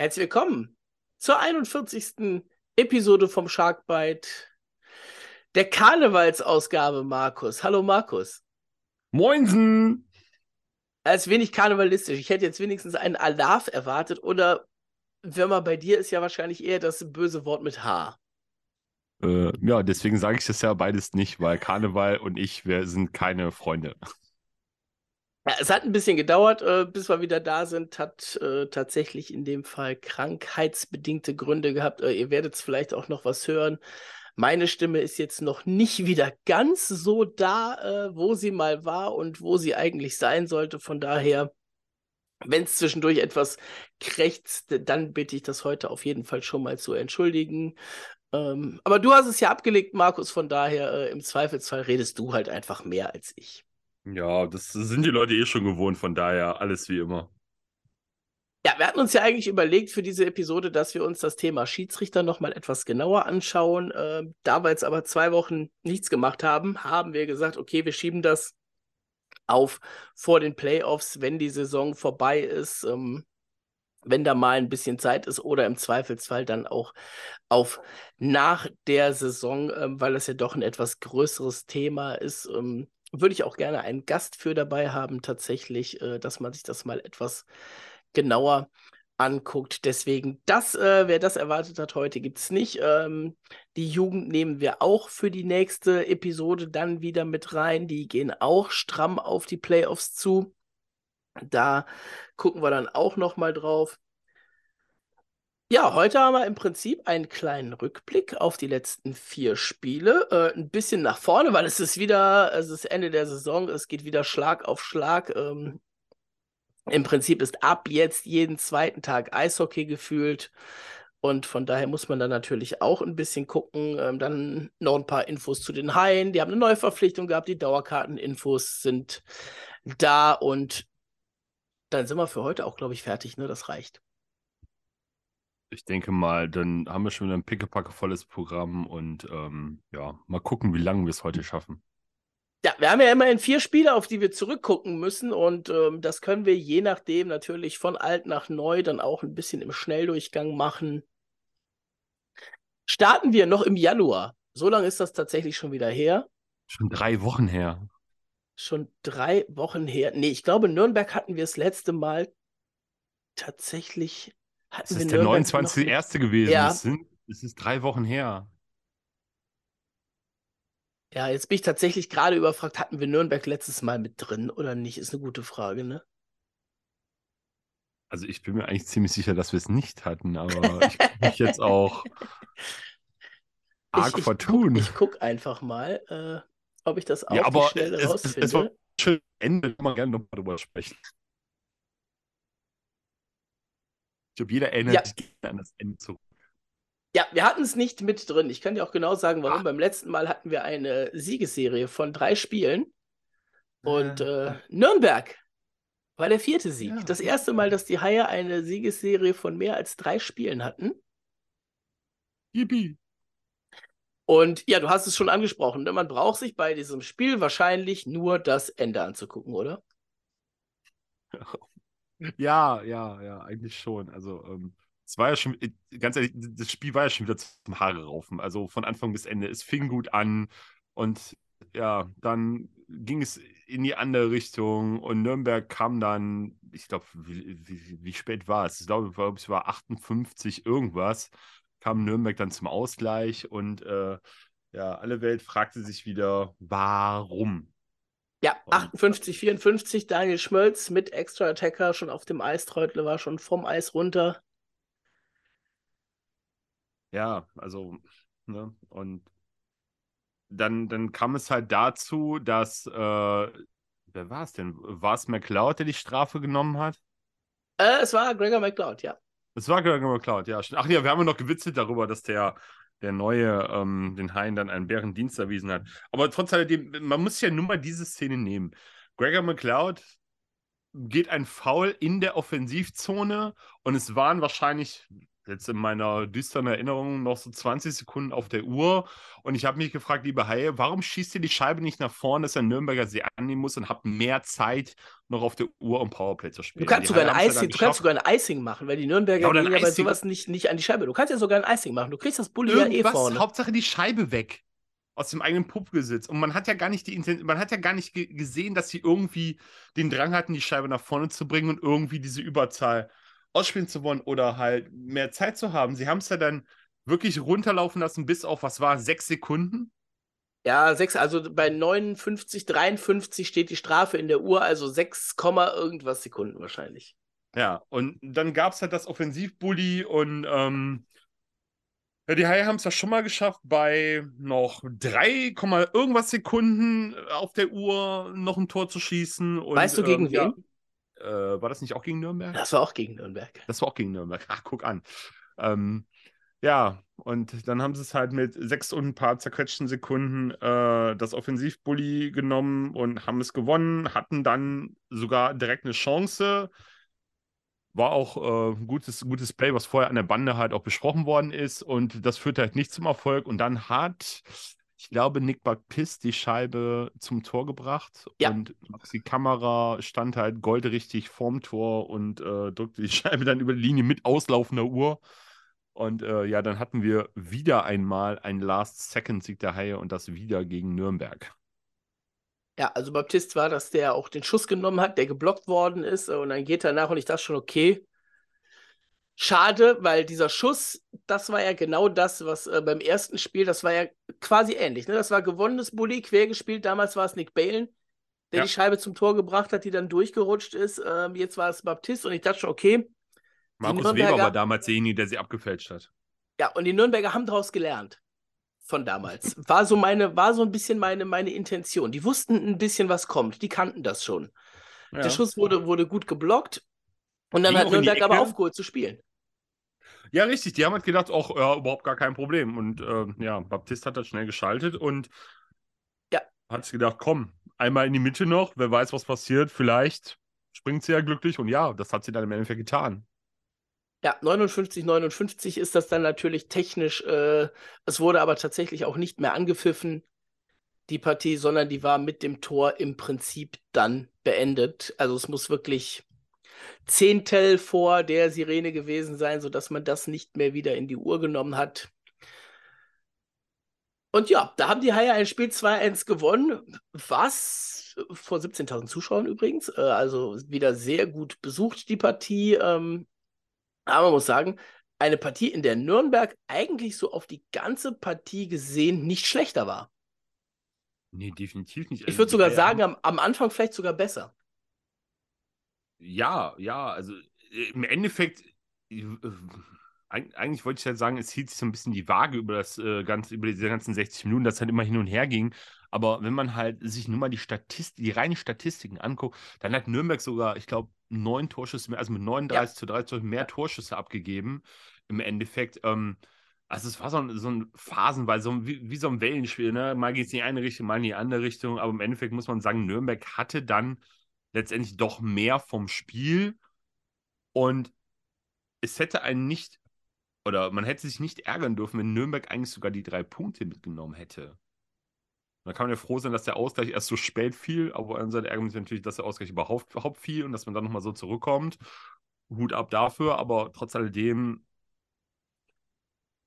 Herzlich willkommen zur 41. Episode vom Sharkbite, der Karnevalsausgabe, Markus. Hallo, Markus. Moinsen! Er ist wenig karnevalistisch. Ich hätte jetzt wenigstens einen Alarv erwartet oder, wenn man bei dir ist, ja wahrscheinlich eher das böse Wort mit H. Äh, ja, deswegen sage ich das ja beides nicht, weil Karneval und ich, wir sind keine Freunde. Es hat ein bisschen gedauert, äh, bis wir wieder da sind. Hat äh, tatsächlich in dem Fall krankheitsbedingte Gründe gehabt. Äh, ihr werdet vielleicht auch noch was hören. Meine Stimme ist jetzt noch nicht wieder ganz so da, wo sie mal war und wo sie eigentlich sein sollte. Von daher, wenn es zwischendurch etwas krächzt, dann bitte ich das heute auf jeden Fall schon mal zu entschuldigen. Ähm, aber du hast es ja abgelegt, Markus. Von daher, im Zweifelsfall redest du halt einfach mehr als ich. Ja, das sind die Leute eh schon gewohnt, von daher alles wie immer. Ja, wir hatten uns ja eigentlich überlegt für diese Episode, dass wir uns das Thema Schiedsrichter nochmal etwas genauer anschauen. Äh, da wir jetzt aber zwei Wochen nichts gemacht haben, haben wir gesagt, okay, wir schieben das auf vor den Playoffs, wenn die Saison vorbei ist, ähm, wenn da mal ein bisschen Zeit ist oder im Zweifelsfall dann auch auf nach der Saison, ähm, weil das ja doch ein etwas größeres Thema ist. Ähm, würde ich auch gerne einen Gast für dabei haben, tatsächlich, äh, dass man sich das mal etwas genauer anguckt. Deswegen, das, äh, wer das erwartet hat, heute gibt es nicht. Ähm, die Jugend nehmen wir auch für die nächste Episode dann wieder mit rein. Die gehen auch stramm auf die Playoffs zu. Da gucken wir dann auch noch mal drauf. Ja, heute haben wir im Prinzip einen kleinen Rückblick auf die letzten vier Spiele. Äh, ein bisschen nach vorne, weil es ist wieder, es ist Ende der Saison, es geht wieder Schlag auf Schlag. Ähm, Im Prinzip ist ab jetzt jeden zweiten Tag Eishockey gefühlt. Und von daher muss man dann natürlich auch ein bisschen gucken. Ähm, dann noch ein paar Infos zu den Haien. Die haben eine neue Verpflichtung gehabt. Die Dauerkarteninfos sind da. Und dann sind wir für heute auch, glaube ich, fertig. Ne? Das reicht ich denke mal, dann haben wir schon wieder ein pickepackevolles Programm und ähm, ja, mal gucken, wie lange wir es heute schaffen. Ja, wir haben ja immerhin vier Spiele, auf die wir zurückgucken müssen und ähm, das können wir je nachdem natürlich von alt nach neu dann auch ein bisschen im Schnelldurchgang machen. Starten wir noch im Januar. So lange ist das tatsächlich schon wieder her. Schon drei Wochen her. Schon drei Wochen her. Nee, ich glaube, Nürnberg hatten wir das letzte Mal tatsächlich das ist der 29.1. gewesen. Ja. Es, sind, es ist drei Wochen her. Ja, jetzt bin ich tatsächlich gerade überfragt, hatten wir Nürnberg letztes Mal mit drin oder nicht? Ist eine gute Frage, ne? Also ich bin mir eigentlich ziemlich sicher, dass wir es nicht hatten, aber ich kann mich jetzt auch arg ich, ich vertun. Guck, ich gucke einfach mal, äh, ob ich das auch ja, aber schnell es, rausfinde. Es, es war schön, Ende, kann man gerne nochmal drüber sprechen. Ich glaube, jeder erinnert ja. sich an das Ende zurück. Ja, wir hatten es nicht mit drin. Ich kann dir auch genau sagen, warum. Ach. Beim letzten Mal hatten wir eine Siegesserie von drei Spielen. Und äh, Nürnberg war der vierte Sieg. Ja. Das erste Mal, dass die Haie eine Siegesserie von mehr als drei Spielen hatten. Yippie. Und ja, du hast es schon angesprochen. Ne? Man braucht sich bei diesem Spiel wahrscheinlich nur das Ende anzugucken, oder? Ja, ja, ja, eigentlich schon. Also, ähm, es war ja schon, äh, ganz ehrlich, das Spiel war ja schon wieder zum Haare raufen. Also von Anfang bis Ende. Es fing gut an und ja, dann ging es in die andere Richtung und Nürnberg kam dann, ich glaube, wie, wie, wie, spät war es? Ich glaube, es war 58 irgendwas, kam Nürnberg dann zum Ausgleich und äh, ja, alle Welt fragte sich wieder, warum? Ja, 58, 54, Daniel Schmölz mit Extra Attacker schon auf dem Eis. Treutle war schon vom Eis runter. Ja, also, ne, und dann, dann kam es halt dazu, dass, äh, wer war es denn? War es McLeod, der die Strafe genommen hat? Äh, es war Gregor McLeod, ja. Es war Gregor McLeod, ja. Ach ja, wir haben ja noch gewitzelt darüber, dass der der Neue ähm, den Haien dann einen Bärendienst erwiesen hat. Aber trotz alledem, man muss ja nur mal diese Szene nehmen. Gregor McLeod geht ein Foul in der Offensivzone und es waren wahrscheinlich jetzt in meiner düsteren Erinnerung noch so 20 Sekunden auf der Uhr. Und ich habe mich gefragt, liebe Haie, warum schießt ihr die Scheibe nicht nach vorne, dass der Nürnberger sie annehmen muss und habt mehr Zeit noch auf der Uhr, um Powerplay zu spielen? Du kannst, sogar ein, Icing, du kannst sogar ein Icing machen, weil die Nürnberger ja, gehen ja bei sowas nicht, nicht an die Scheibe. Du kannst ja sogar ein Icing machen. Du kriegst das Bulli ja eh vorne. Hauptsache die Scheibe weg aus dem eigenen Puppgesitz. Und man hat ja gar nicht die man hat ja gar nicht gesehen, dass sie irgendwie den Drang hatten, die Scheibe nach vorne zu bringen und irgendwie diese Überzahl ausspielen zu wollen oder halt mehr Zeit zu haben. Sie haben es ja dann wirklich runterlaufen lassen bis auf, was war, sechs Sekunden? Ja, sechs, also bei 59, 53 steht die Strafe in der Uhr, also 6, irgendwas Sekunden wahrscheinlich. Ja, und dann gab es halt das Offensivbully und ähm, ja, die Haie haben es ja schon mal geschafft, bei noch 3, irgendwas Sekunden auf der Uhr noch ein Tor zu schießen. Und, weißt du gegen ähm, wen? Ja, äh, war das nicht auch gegen Nürnberg? Das war auch gegen Nürnberg. Das war auch gegen Nürnberg. Ach, guck an. Ähm, ja, und dann haben sie es halt mit sechs und ein paar zerquetschten Sekunden äh, das Offensivbully genommen und haben es gewonnen, hatten dann sogar direkt eine Chance war auch äh, ein gutes, gutes Play, was vorher an der Bande halt auch besprochen worden ist. Und das führte halt nicht zum Erfolg. Und dann hat, ich glaube, Nick Baptiste die Scheibe zum Tor gebracht. Ja. Und die Kamera stand halt goldrichtig vorm Tor und äh, drückte die Scheibe dann über die Linie mit auslaufender Uhr. Und äh, ja, dann hatten wir wieder einmal einen Last-Second-Sieg der Haie und das wieder gegen Nürnberg. Ja, also Baptist war, dass der auch den Schuss genommen hat, der geblockt worden ist und dann geht er nach und ich dachte schon, okay, schade, weil dieser Schuss, das war ja genau das, was äh, beim ersten Spiel, das war ja quasi ähnlich. Ne? Das war gewonnenes Bulli, quer gespielt. Damals war es Nick Balen, der ja. die Scheibe zum Tor gebracht hat, die dann durchgerutscht ist. Ähm, jetzt war es Baptist und ich dachte schon, okay. Markus Weber war damals derjenige, der sie abgefälscht hat. Ja, und die Nürnberger haben daraus gelernt von damals. War so meine, war so ein bisschen meine, meine Intention. Die wussten ein bisschen, was kommt. Die kannten das schon. Ja. Der Schuss wurde, wurde gut geblockt und dann Ging hat Nürnberg aber aufgeholt zu spielen. Ja, richtig. Die haben halt gedacht, auch ja, überhaupt gar kein Problem. Und äh, ja, Baptist hat das schnell geschaltet und ja. hat sich gedacht, komm, einmal in die Mitte noch, wer weiß, was passiert. Vielleicht springt sie ja glücklich. Und ja, das hat sie dann im Endeffekt getan. Ja, 59, 59 ist das dann natürlich technisch. Äh, es wurde aber tatsächlich auch nicht mehr angepfiffen, die Partie, sondern die war mit dem Tor im Prinzip dann beendet. Also es muss wirklich Zehntel vor der Sirene gewesen sein, sodass man das nicht mehr wieder in die Uhr genommen hat. Und ja, da haben die Haie ein Spiel 2-1 gewonnen, was vor 17.000 Zuschauern übrigens, äh, also wieder sehr gut besucht, die Partie. Ähm, aber man muss sagen, eine Partie, in der Nürnberg eigentlich so auf die ganze Partie gesehen nicht schlechter war. Nee, definitiv nicht. Ich würde also, sogar sagen, am, am, Anfang vielleicht sogar besser. Ja, ja, also äh, im Endeffekt, äh, eigentlich wollte ich ja sagen, es hielt sich so ein bisschen die Waage über das äh, ganze, über diese ganzen 60 Minuten, das halt immer hin und her ging. Aber wenn man halt sich nur mal die Statistik, die reinen Statistiken anguckt, dann hat Nürnberg sogar, ich glaube, neun Torschüsse mehr, also mit 39 ja. zu 30 mehr Torschüsse abgegeben. Im Endeffekt, ähm, also es war so ein, so ein phasenweise, so wie, wie, so ein Wellenspiel, ne? Mal geht es in die eine Richtung, mal in die andere Richtung, aber im Endeffekt muss man sagen, Nürnberg hatte dann letztendlich doch mehr vom Spiel und es hätte einen nicht, oder man hätte sich nicht ärgern dürfen, wenn Nürnberg eigentlich sogar die drei Punkte mitgenommen hätte. Da kann man ja froh sein, dass der Ausgleich erst so spät fiel, aber an seiner Ärger natürlich, dass der Ausgleich überhaupt, überhaupt fiel und dass man dann nochmal so zurückkommt. Hut ab dafür, aber trotz alledem,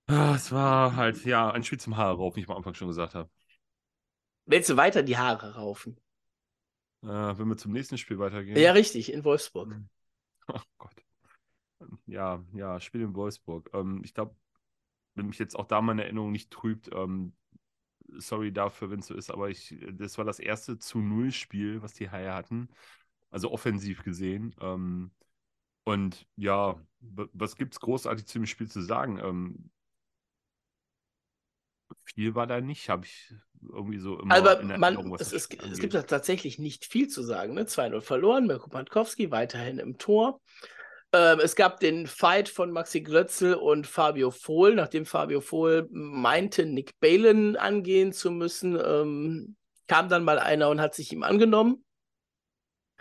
ah, es war halt, ja, ein Spiel zum Haare rauf, wie ich am Anfang schon gesagt habe. Willst du weiter die Haare raufen? Äh, wenn wir zum nächsten Spiel weitergehen. Ja, richtig, in Wolfsburg. Hm. Oh Gott. Ja, ja, Spiel in Wolfsburg. Ähm, ich glaube, wenn mich jetzt auch da meine Erinnerung nicht trübt, ähm, sorry dafür, wenn es so ist, aber ich, das war das erste zu Null-Spiel, was die Haie hatten. Also offensiv gesehen. Ähm, und ja, was gibt es großartig zu dem Spiel zu sagen? Ähm, viel war da nicht, habe ich irgendwie so immer Aber man, es, es, es, gibt da tatsächlich nicht viel zu sagen. Ne? 2-0 verloren, Mirko Pankowski weiterhin im Tor. Ähm, es gab den Fight von Maxi Glötzel und Fabio Vohl, nachdem Fabio Vohl meinte, Nick Balen angehen zu müssen, ähm, kam dann mal einer und hat sich ihm angenommen.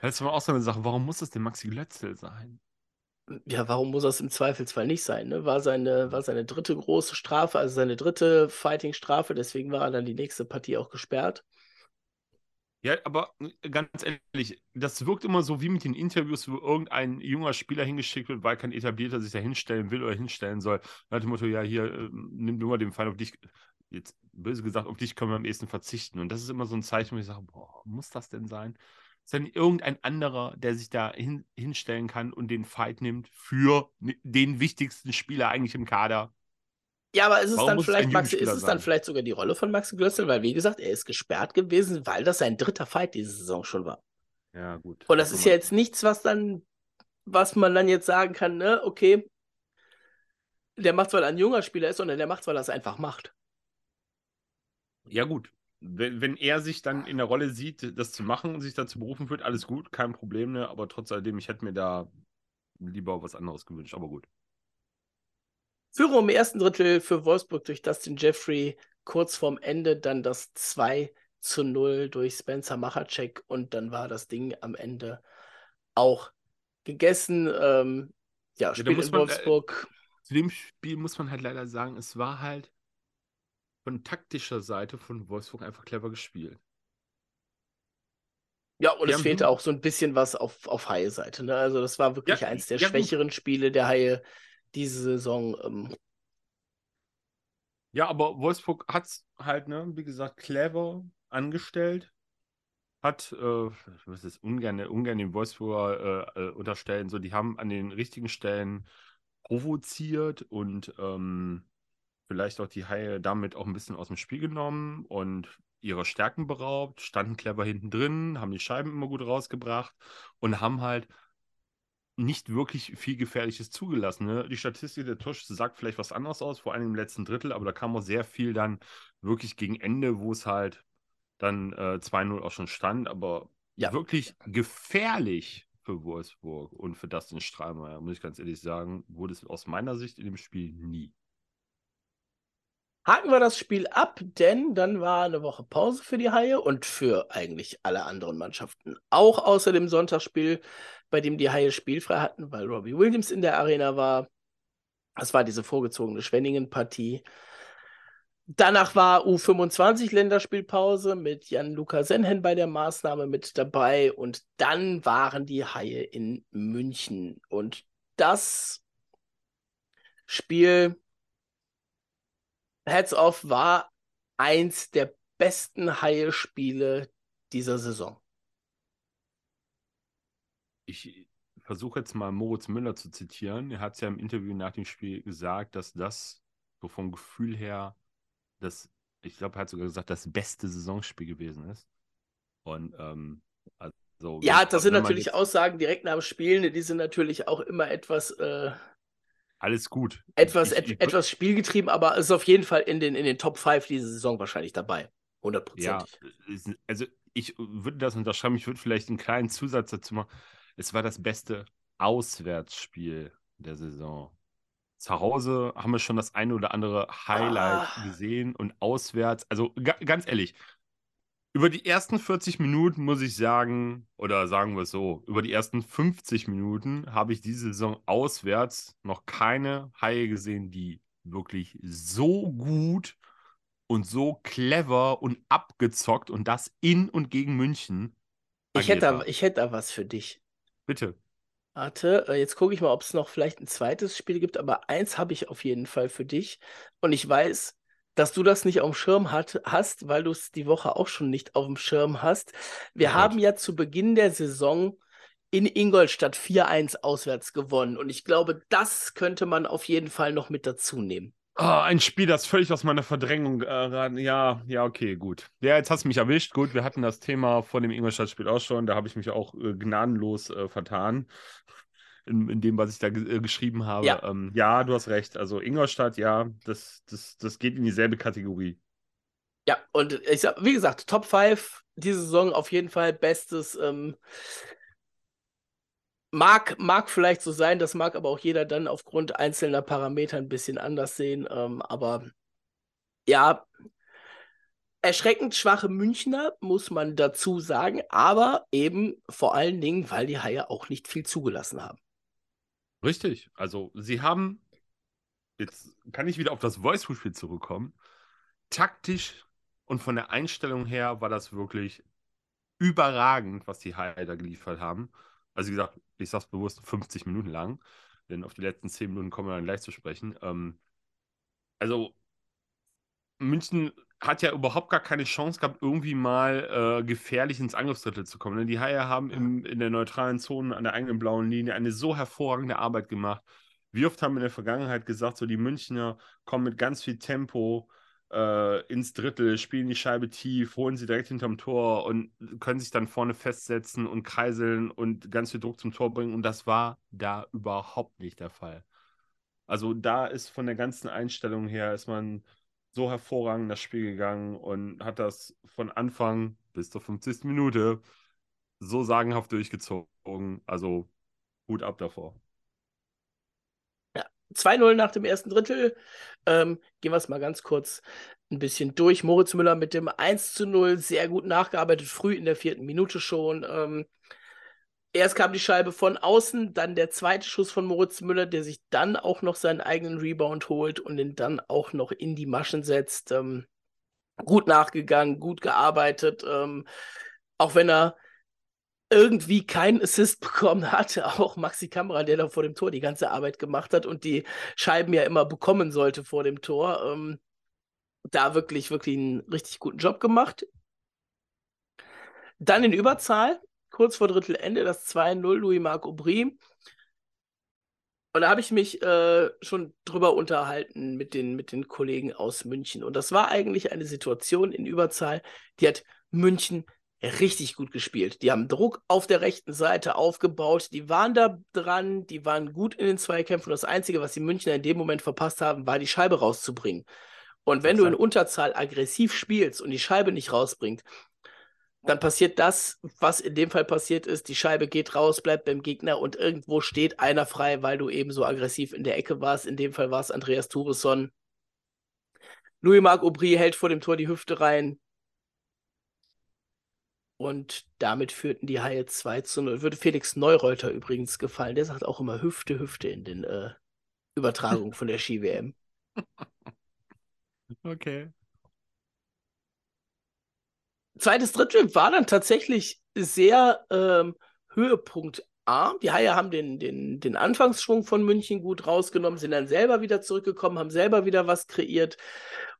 Das war auch so eine Sache, warum muss es denn Maxi Glötzel sein? Ja, warum muss das im Zweifelsfall nicht sein? Ne? War, seine, war seine dritte große Strafe, also seine dritte Fighting-Strafe, deswegen war er dann die nächste Partie auch gesperrt. Ja, aber äh, ganz ehrlich, das wirkt immer so wie mit den Interviews, wo irgendein junger Spieler hingeschickt wird, weil kein Etablierter sich da hinstellen will oder hinstellen soll. Nach dem Motto, ja, hier, äh, nimm du mal den Fall auf dich, jetzt böse gesagt, auf dich können wir am ehesten verzichten. Und das ist immer so ein Zeichen, wo ich sage, boah, muss das denn sein? Ist denn irgendein anderer, der sich da hin, hinstellen kann und den Fight nimmt für den wichtigsten Spieler eigentlich im Kader? Ja, aber ist es dann vielleicht, Max, ist es dann vielleicht sogar die Rolle von Max Glössel? Weil, wie gesagt, er ist gesperrt gewesen, weil das sein dritter Fight diese Saison schon war. Ja, gut. Und das, ist ja jetzt nichts, was dann, was man dann jetzt sagen kann, ne, okay, der macht, weil er ein junger Spieler ist, sondern der macht, weil er es einfach macht. Ja, gut. Wenn, wenn er sich dann in der Rolle sieht, das zu machen und sich dazu berufen fühlt, alles gut, kein Problem, ne? Aber trotz alledem, ich hätte mir da lieber was anderes gewünscht, aber gut. Führung im ersten Drittel für Wolfsburg durch Dustin Jeffrey, kurz vorm Ende dann das 2 zu 0 durch Spencer Machacek und dann war das Ding am Ende auch gegessen. Ähm, ja, Spiel ja, in man, Wolfsburg. Äh, zu dem Spiel muss man halt leider sagen, es war halt von taktischer Seite von Wolfsburg einfach clever gespielt. Ja, und Die es fehlte auch so ein bisschen was auf, auf Haie-Seite. Ne? Also, das war wirklich ja, eins der ja, schwächeren gut. Spiele der Haie diese Saison. Ähm. Ja, aber Wolfsburg hat es halt, ne, wie gesagt, clever angestellt. Hat, äh, ich muss es ungern, ungern den Wolfsburger äh, äh, unterstellen, so, die haben an den richtigen Stellen provoziert und ähm, vielleicht auch die Haie damit auch ein bisschen aus dem Spiel genommen und ihre Stärken beraubt, standen clever hinten drin, haben die Scheiben immer gut rausgebracht und haben halt nicht wirklich viel Gefährliches zugelassen. Ne? Die Statistik der Tusch sagt vielleicht was anderes aus, vor allem im letzten Drittel, aber da kam auch sehr viel dann wirklich gegen Ende, wo es halt dann äh, 2-0 auch schon stand, aber ja. wirklich gefährlich für Wolfsburg und für Dustin Strahlmeier, muss ich ganz ehrlich sagen, wurde es aus meiner Sicht in dem Spiel nie. Haken wir das Spiel ab, denn dann war eine Woche Pause für die Haie und für eigentlich alle anderen Mannschaften. Auch außer dem Sonntagsspiel, bei dem die Haie spielfrei hatten, weil Robbie Williams in der Arena war. Das war diese vorgezogene Schwenningen-Partie. Danach war U25 Länderspielpause mit Jan-Luca Senhen bei der Maßnahme mit dabei und dann waren die Haie in München und das Spiel Heads Off war eins der besten Haie-Spiele dieser Saison. Ich versuche jetzt mal Moritz Müller zu zitieren. Er hat es ja im Interview nach dem Spiel gesagt, dass das so vom Gefühl her das, ich glaube, er hat sogar gesagt, das beste Saisonspiel gewesen ist. Und ähm, also, ja, das sind natürlich jetzt... Aussagen direkt nach dem Spielen, die sind natürlich auch immer etwas äh, alles gut. Etwas, et, etwas spielgetrieben, aber ist auf jeden Fall in den, in den Top 5 diese Saison wahrscheinlich dabei. 100%. Ja, also ich würde das unterschreiben, ich würde vielleicht einen kleinen Zusatz dazu machen. Es war das beste Auswärtsspiel der Saison. Zu Hause haben wir schon das eine oder andere Highlight ah. gesehen und auswärts, also ganz ehrlich, über die ersten 40 Minuten muss ich sagen, oder sagen wir es so, über die ersten 50 Minuten habe ich diese Saison auswärts noch keine Haie gesehen, die wirklich so gut und so clever und abgezockt und das in und gegen München. Ich hätte, ich hätte da was für dich. Bitte. Warte, äh, jetzt gucke ich mal, ob es noch vielleicht ein zweites Spiel gibt, aber eins habe ich auf jeden Fall für dich. Und ich weiß, dass du das nicht auf dem Schirm hat, hast, weil du es die Woche auch schon nicht auf dem Schirm hast. Wir oh haben ja zu Beginn der Saison in Ingolstadt 4-1 auswärts gewonnen und ich glaube, das könnte man auf jeden Fall noch mit dazu nehmen. Oh, ein Spiel, das völlig aus meiner Verdrängung äh, Ja, ja, okay, gut. Ja, jetzt hast du mich erwischt. Gut, wir hatten das Thema vor dem Ingolstadt-Spiel auch schon. Da habe ich mich auch äh, gnadenlos äh, vertan in, in dem, was ich da äh, geschrieben habe. Ja. Ähm, ja, du hast recht. Also Ingolstadt, ja, das, das, das geht in dieselbe Kategorie. Ja, und ich sag, wie gesagt, Top 5 diese Saison auf jeden Fall bestes. Ähm, mag, mag vielleicht so sein, das mag aber auch jeder dann aufgrund einzelner Parameter ein bisschen anders sehen. Ähm, aber ja, erschreckend schwache Münchner, muss man dazu sagen, aber eben vor allen Dingen, weil die Haie auch nicht viel zugelassen haben. Richtig. Also, sie haben, jetzt kann ich wieder auf das Voice-Spiel zurückkommen. Taktisch und von der Einstellung her war das wirklich überragend, was die da geliefert haben. Also, wie gesagt, ich sag's bewusst 50 Minuten lang, denn auf die letzten 10 Minuten kommen wir dann gleich zu sprechen. Ähm, also, München hat ja überhaupt gar keine Chance gehabt, irgendwie mal äh, gefährlich ins Angriffsdrittel zu kommen. Die Haie haben im, in der neutralen Zone an der eigenen blauen Linie eine so hervorragende Arbeit gemacht. Wie oft haben wir in der Vergangenheit gesagt, so die Münchner kommen mit ganz viel Tempo äh, ins Drittel, spielen die Scheibe tief, holen sie direkt hinterm Tor und können sich dann vorne festsetzen und kreiseln und ganz viel Druck zum Tor bringen. Und das war da überhaupt nicht der Fall. Also da ist von der ganzen Einstellung her, ist man so hervorragend das Spiel gegangen und hat das von Anfang bis zur 50. Minute so sagenhaft durchgezogen. Also Hut ab davor. Ja, 2-0 nach dem ersten Drittel. Ähm, gehen wir es mal ganz kurz ein bisschen durch. Moritz Müller mit dem 1 0 sehr gut nachgearbeitet, früh in der vierten Minute schon. Ähm, Erst kam die Scheibe von außen, dann der zweite Schuss von Moritz Müller, der sich dann auch noch seinen eigenen Rebound holt und den dann auch noch in die Maschen setzt. Ähm, gut nachgegangen, gut gearbeitet. Ähm, auch wenn er irgendwie keinen Assist bekommen hatte, auch Maxi Kamera, der da vor dem Tor die ganze Arbeit gemacht hat und die Scheiben ja immer bekommen sollte vor dem Tor. Ähm, da wirklich, wirklich einen richtig guten Job gemacht. Dann in Überzahl, kurz vor Drittelende das 2-0 Louis-Marc Aubry. Und da habe ich mich äh, schon drüber unterhalten mit den, mit den Kollegen aus München. Und das war eigentlich eine Situation in Überzahl, die hat München richtig gut gespielt. Die haben Druck auf der rechten Seite aufgebaut, die waren da dran, die waren gut in den Zweikämpfen. Das Einzige, was die Münchner in dem Moment verpasst haben, war die Scheibe rauszubringen. Und wenn du in Unterzahl aggressiv spielst und die Scheibe nicht rausbringt, dann passiert das, was in dem Fall passiert ist. Die Scheibe geht raus, bleibt beim Gegner und irgendwo steht einer frei, weil du eben so aggressiv in der Ecke warst. In dem Fall war es Andreas Thuresson. Louis-Marc Aubry hält vor dem Tor die Hüfte rein. Und damit führten die Haie 2 zu 0. Würde Felix Neureuter übrigens gefallen. Der sagt auch immer Hüfte, Hüfte in den äh, Übertragungen von der Ski-WM. Okay zweites Drittel war dann tatsächlich sehr ähm, Höhepunkt A. Die Haie haben den, den, den Anfangsschwung von München gut rausgenommen, sind dann selber wieder zurückgekommen, haben selber wieder was kreiert.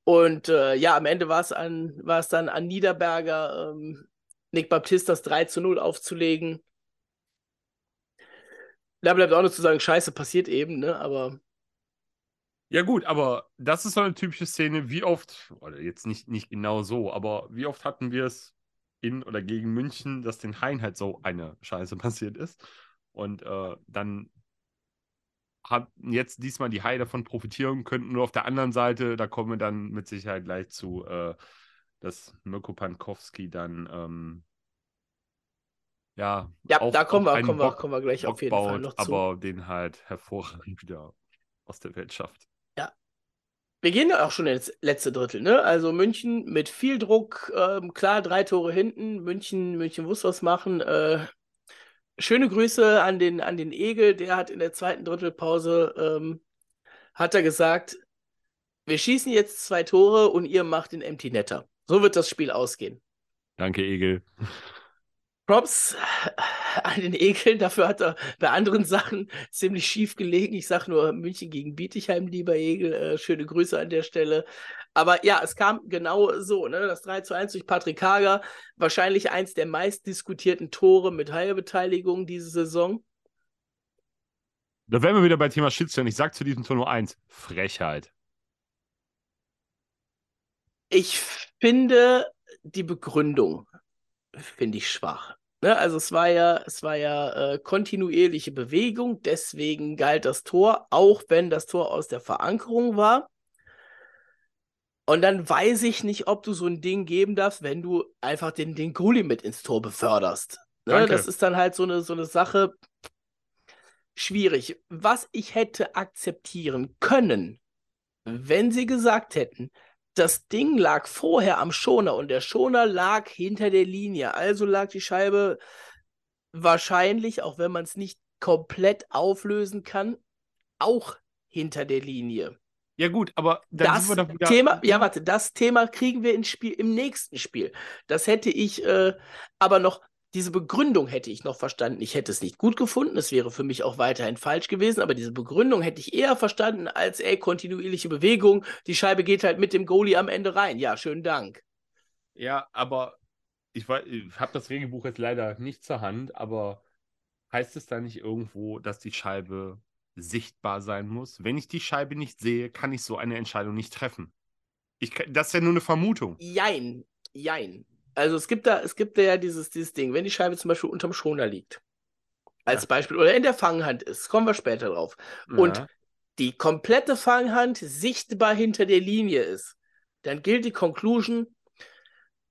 Und äh, ja, am Ende war es an, war es dann an Niederberger, ähm, Nick Baptist das 3 zu 0 aufzulegen. Da bleibt auch noch zu sagen, scheiße, passiert eben, ne? Aber ja, gut, aber das ist so eine typische Szene. Wie oft, oder jetzt nicht, nicht genau so, aber wie oft hatten wir es in oder gegen München, dass den Hain halt so eine Scheiße passiert ist. Und äh, dann hat jetzt diesmal die Hai davon profitieren könnten. Nur auf der anderen Seite, da kommen wir dann mit Sicherheit gleich zu, äh, dass Mirko Pankowski dann ähm, ja, ja auf, da kommen wir, kommen, wir, kommen wir gleich Bock auf jeden baut, Fall noch zu. Aber den halt hervorragend wieder aus der Welt schafft. Wir gehen ja auch schon ins letzte Drittel, ne? Also München mit viel Druck, ähm, klar, drei Tore hinten. München, München muss was machen. Äh, schöne Grüße an den, an den Egel, der hat in der zweiten Drittelpause, ähm, hat er gesagt, wir schießen jetzt zwei Tore und ihr macht den Empty Netter. So wird das Spiel ausgehen. Danke, Egel. Props an den Ekeln. Dafür hat er bei anderen Sachen ziemlich schief gelegen. Ich sage nur München gegen Bietigheim, lieber Egel. Äh, schöne Grüße an der Stelle. Aber ja, es kam genau so. Ne? Das 3 zu 1 durch Patrick Hager. Wahrscheinlich eins der meist diskutierten Tore mit Haie-Beteiligung diese Saison. Da wären wir wieder bei Thema Schiedsrichter. Ich sage zu diesem Tor nur eins: Frechheit. Ich finde die Begründung finde ich schwach. Ne, also es war ja, es war ja äh, kontinuierliche Bewegung, deswegen galt das Tor, auch wenn das Tor aus der Verankerung war. Und dann weiß ich nicht, ob du so ein Ding geben darfst, wenn du einfach den, den Gulli mit ins Tor beförderst. Ne, das ist dann halt so eine, so eine Sache schwierig. Was ich hätte akzeptieren können, wenn sie gesagt hätten, das Ding lag vorher am Schoner und der Schoner lag hinter der Linie. Also lag die Scheibe wahrscheinlich, auch wenn man es nicht komplett auflösen kann, auch hinter der Linie. Ja, gut, aber das sind wir doch wieder. Thema, ja, warte, das Thema kriegen wir ins Spiel, im nächsten Spiel. Das hätte ich äh, aber noch, diese Begründung hätte ich noch verstanden. Ich hätte es nicht gut gefunden, es wäre für mich auch weiterhin falsch gewesen, aber diese Begründung hätte ich eher verstanden als, ey, kontinuierliche Bewegung, die Scheibe geht halt mit dem Goalie am Ende rein. Ja, schönen Dank. Ja, aber ich, ich habe das Regelbuch jetzt leider nicht zur Hand, aber heißt es da nicht irgendwo, dass die Scheibe sichtbar sein muss. Wenn ich die Scheibe nicht sehe, kann ich so eine Entscheidung nicht treffen. Ich, das ist ja nur eine Vermutung. Jein, jein. Also es gibt da, es gibt da ja dieses, dieses Ding, wenn die Scheibe zum Beispiel unterm Schoner liegt, als ja. Beispiel, oder in der Fanghand ist, kommen wir später drauf, ja. und die komplette Fanghand sichtbar hinter der Linie ist, dann gilt die Conclusion,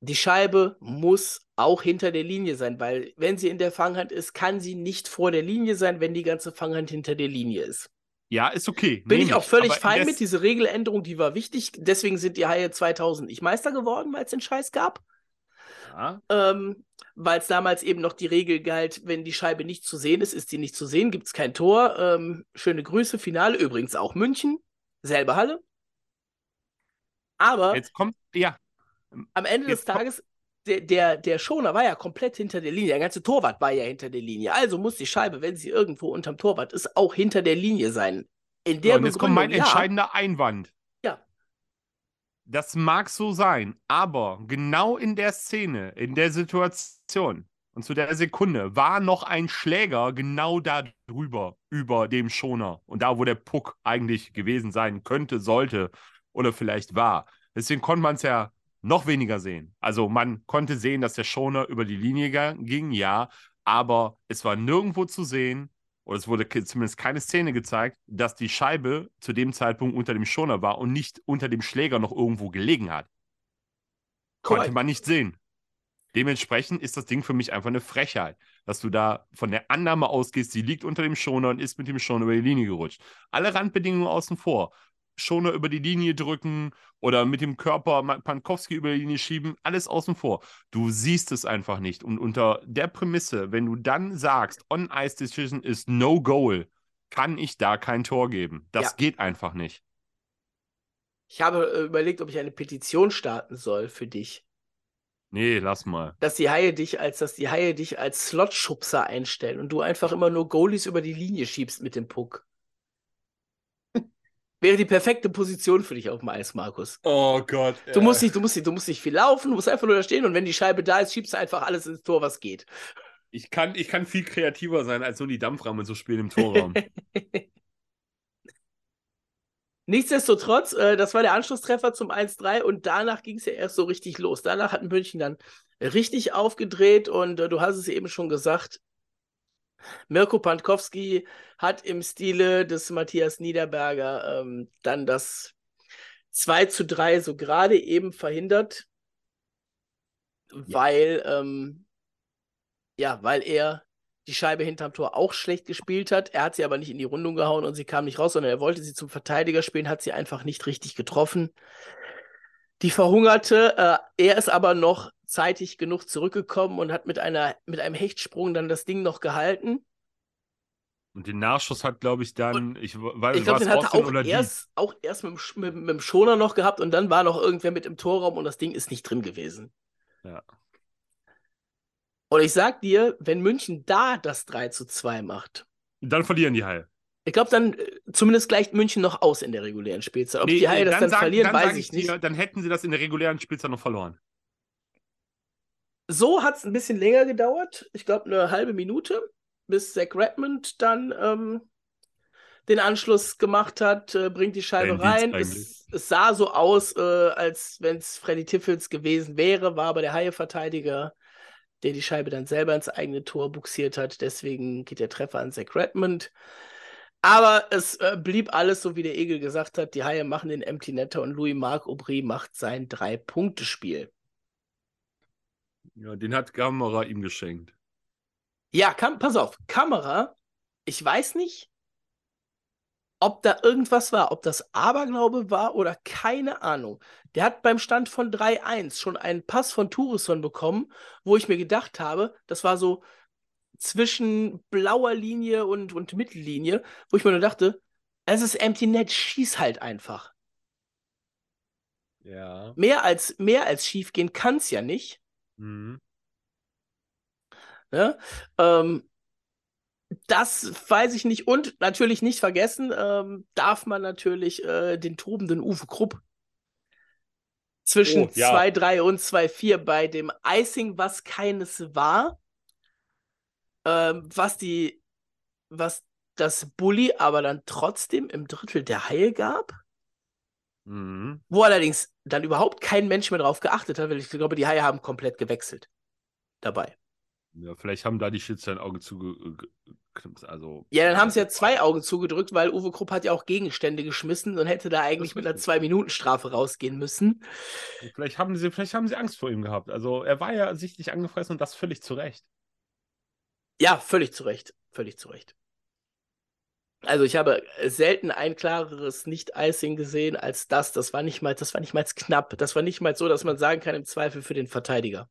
die Scheibe muss auch hinter der Linie sein, weil wenn sie in der Fanghand ist, kann sie nicht vor der Linie sein, wenn die ganze Fanghand hinter der Linie ist. Ja, ist okay. Bin ich auch völlig fein mit. Diese Regeländerung, die war wichtig. Deswegen sind die Haie 2000 nicht Meister geworden, weil es den Scheiß gab. Ja. Ähm, weil es damals eben noch die Regel galt, wenn die Scheibe nicht zu sehen ist, ist die nicht zu sehen, gibt es kein Tor. Ähm, schöne Grüße, Finale übrigens auch München, selbe Halle. Aber. Jetzt kommt, ja, am Ende des Tages, der, der, der Schoner war ja komplett hinter der Linie. Der ganze Torwart war ja hinter der Linie. Also muss die Scheibe, wenn sie irgendwo unterm Torwart ist, auch hinter der Linie sein. In der so, und jetzt kommt mein ja, entscheidender Einwand. Das mag so sein, aber genau in der Szene, in der Situation und zu der Sekunde war noch ein Schläger genau da drüber, über dem Schoner. Und da, wo der Puck eigentlich gewesen sein könnte, sollte oder vielleicht war. Deswegen konnte man es ja noch weniger sehen. Also man konnte sehen, dass der Schoner über die Linie ging, ja, aber es war nirgendwo zu sehen, oder es wurde zumindest keine Szene gezeigt, dass die Scheibe zu dem Zeitpunkt unter dem Schoner war und nicht unter dem Schläger noch irgendwo gelegen hat. Konnte Correct. man nicht sehen. Dementsprechend ist das Ding für mich einfach eine Frechheit, dass du da von der Annahme ausgehst, sie liegt unter dem Schoner und ist mit dem Schoner über die Linie gerutscht. Alle Randbedingungen außen vor. Schoner über die Linie drücken oder mit dem Körper Pankowski über die Linie schieben, alles außen vor. Du siehst es einfach nicht. Und unter der Prämisse, wenn du dann sagst, On-Ice-Decision ist No Goal, kann ich da kein Tor geben. Das ja. geht einfach nicht. Ich habe äh, überlegt, ob ich eine Petition starten soll für dich. Nee, lass mal. Dass die Haie dich als, dass die Haie dich als Slotschubser einstellen und du einfach immer nur Goalies über die Linie schiebst mit dem Puck. Wäre die perfekte Position für dich auf dem Eis, Markus. Oh Gott. Du, musst nicht, du, musst nicht, du musst nicht viel laufen, du musst einfach nur da stehen und wenn die Scheibe da ist, schiebst du einfach alles ins Tor, was geht. Ich kann, ich kann viel kreativer sein, als nur die Dampfrahmen zu spielen im Torraum. Nichtsdestotrotz, äh, das war der Anschlusstreffer zum 1-3 und danach ging es ja erst so richtig los. Danach hat München dann richtig aufgedreht und äh, du hast es eben schon gesagt, Mirko Pankowski hat im Stile des Matthias Niederberger ähm, dann das 2 zu 3 so gerade eben verhindert, ja. weil, ähm, ja, weil er die Scheibe hinterm Tor auch schlecht gespielt hat. Er hat sie aber nicht in die Rundung gehauen und sie kam nicht raus, sondern er wollte sie zum Verteidiger spielen, hat sie einfach nicht richtig getroffen. Die verhungerte, äh, er ist aber noch zeitig genug zurückgekommen und hat mit, einer, mit einem Hechtsprung dann das Ding noch gehalten. Und den Nachschuss hat, glaube ich, dann, ich weiß ich glaube, den hat er auch erst, auch erst mit, mit, mit, dem Schoner noch gehabt und dann war noch irgendwer mit im Torraum und das Ding ist nicht drin gewesen. Ja. Und ich sag dir, wenn München da das 3 zu 2 macht. Dann verlieren die Haie. Ich glaube, dann äh, zumindest gleicht München noch aus in der regulären Spielzeit. Ob nee, die Haie das dann, dann verlieren, dann weiß ich, ich nicht. Dir, dann hätten sie das in der regulären Spielzeit noch verloren. So hat es ein bisschen länger gedauert. Ich glaube, eine halbe Minute bis Zach Redmond dann ähm, den Anschluss gemacht hat, äh, bringt die Scheibe rein. Es, es, sah so aus, äh, als wenn es Freddy Tiffels gewesen wäre, war aber der Haie-Verteidiger, der die Scheibe dann selber ins eigene Tor buxiert hat. Deswegen geht der Treffer an Zach Redmond. Aber es äh, blieb alles so, wie der Egel gesagt hat. Die Haie machen den Empty Netter und Louis-Marc Aubry macht sein Drei-Punkte-Spiel. Ja, den hat Kamera ihm geschenkt. Ja, kam, pass auf, Kamera, ich weiß nicht, ob da irgendwas war, ob das Aberglaube war oder keine Ahnung. Der hat beim Stand von 3-1 schon einen Pass von Tourisson bekommen, wo ich mir gedacht habe, das war so zwischen blauer Linie und, und Mittellinie, wo ich mir nur dachte, es ist Empty Net, schieß halt einfach. Ja. Mehr als, mehr als schief gehen kann es ja nicht. Mhm. Ne? Ähm, das weiß ich nicht. Und natürlich nicht vergessen, ähm, darf man natürlich äh, den tobenden Uwe Krupp zwischen Oh, ja. 2-3 und 2-4 bei dem Icing, was keines war. Ähm, was die, was das Bully aber dann trotzdem im Drittel der Haie gab. Mhm. Wo allerdings dann überhaupt kein Mensch mehr drauf geachtet hat, weil ich glaube, die Haie haben komplett gewechselt dabei. Ja, vielleicht haben da die Schützer ein Auge zugeknipst. Also, Ja, dann haben sie ja zwei Augen zugedrückt, weil Uwe Krupp hat ja auch Gegenstände geschmissen und hätte da eigentlich mit einer. Zwei-Minuten-Strafe rausgehen müssen. Vielleicht haben, sie, vielleicht haben sie Angst vor ihm gehabt. Also, er war ja sichtlich angefressen und das völlig zu Recht. Ja, völlig zu Recht. Völlig zu Recht. Also ich habe selten ein klareres Nicht-Icing gesehen als das. Das war nicht mal, das war nicht mal knapp. Das war nicht mal so, dass man sagen kann, im Zweifel für den Verteidiger.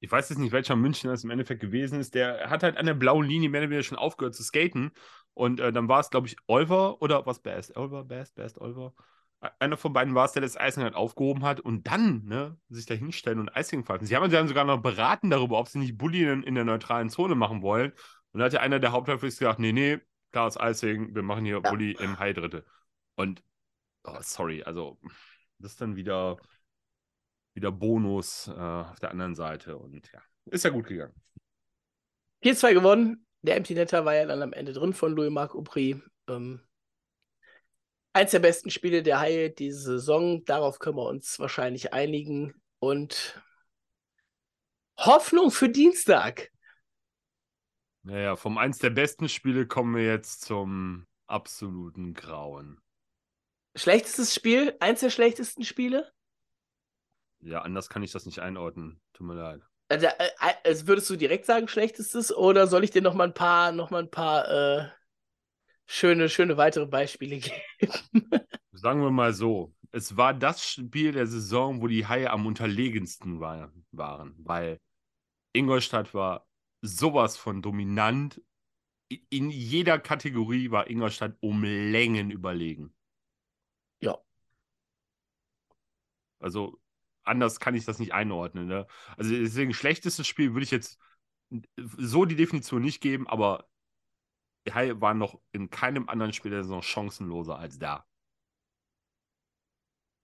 Ich weiß jetzt nicht, welcher Münchner es im Endeffekt gewesen ist. Der hat halt an der blauen Linie mehr oder weniger schon aufgehört zu skaten. Und äh, dann war es, glaube ich, Olver oder was Best? Olver, Best, Best, Olver. E- Einer von beiden war es, der das Icing halt aufgehoben hat und dann ne, sich da hinstellen und Icing pfeifen. Sie haben dann sogar noch beraten darüber, ob sie nicht Bully in, in der neutralen Zone machen wollen. Und da hat ja einer der Hauptreferees gesagt, nee, nee, klares Icing, wir machen hier Ja. Bully im High Dritte. Und, oh, sorry, also das ist dann wieder, wieder Bonus äh, auf der anderen Seite. Und ja, ist ja gut gegangen. 4-2 gewonnen. Der Empty Netter war ja dann am Ende drin von Louis-Marc Aubry. Ähm, eins der besten Spiele der Haie diese Saison. Darauf können wir uns wahrscheinlich einigen. Und Hoffnung für Dienstag. Naja, vom eins der besten Spiele kommen wir jetzt zum absoluten Grauen. Schlechtestes Spiel? Eins der schlechtesten Spiele? Ja, anders kann ich das nicht einordnen. Tut mir leid. Also, äh, also würdest du direkt sagen, schlechtestes oder soll ich dir noch mal ein paar, noch mal ein paar äh, schöne, schöne weitere Beispiele geben? Sagen wir mal so, es war das Spiel der Saison, wo die Haie am unterlegensten war, waren, weil Ingolstadt war sowas von dominant. In jeder Kategorie war Ingolstadt um Längen überlegen. Ja. Also anders kann ich das nicht einordnen. Ne? Also deswegen schlechtestes Spiel würde ich jetzt so die Definition nicht geben, aber Haie waren noch in keinem anderen Spiel der Saison chancenloser als da.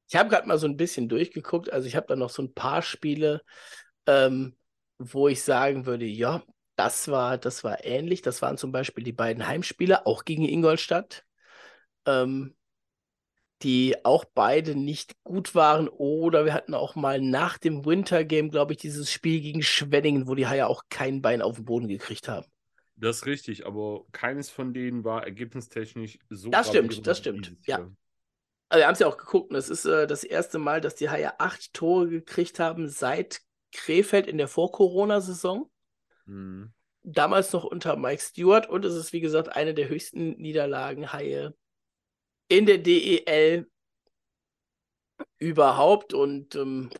Ich habe gerade mal so ein bisschen durchgeguckt. Also ich habe da noch so ein paar Spiele, ähm, wo ich sagen würde, ja, das war, das war ähnlich. Das waren zum Beispiel die beiden Heimspiele, auch gegen Ingolstadt, ähm, die auch beide nicht gut waren. Oder wir hatten auch mal nach dem Winter Game, glaube ich, dieses Spiel gegen Schwenningen, wo die Haie auch kein Bein auf den Boden gekriegt haben. Das ist richtig, aber keines von denen war ergebnistechnisch so. Das stimmt, das stimmt, ja. Also wir haben es ja auch geguckt und es ist äh, das erste Mal, dass die Haie acht Tore gekriegt haben seit Krefeld in der Vor-Corona-Saison. Mhm. Damals noch unter Mike Stewart und es ist, wie gesagt, eine der höchsten Niederlagen Haie in der DEL überhaupt und ähm,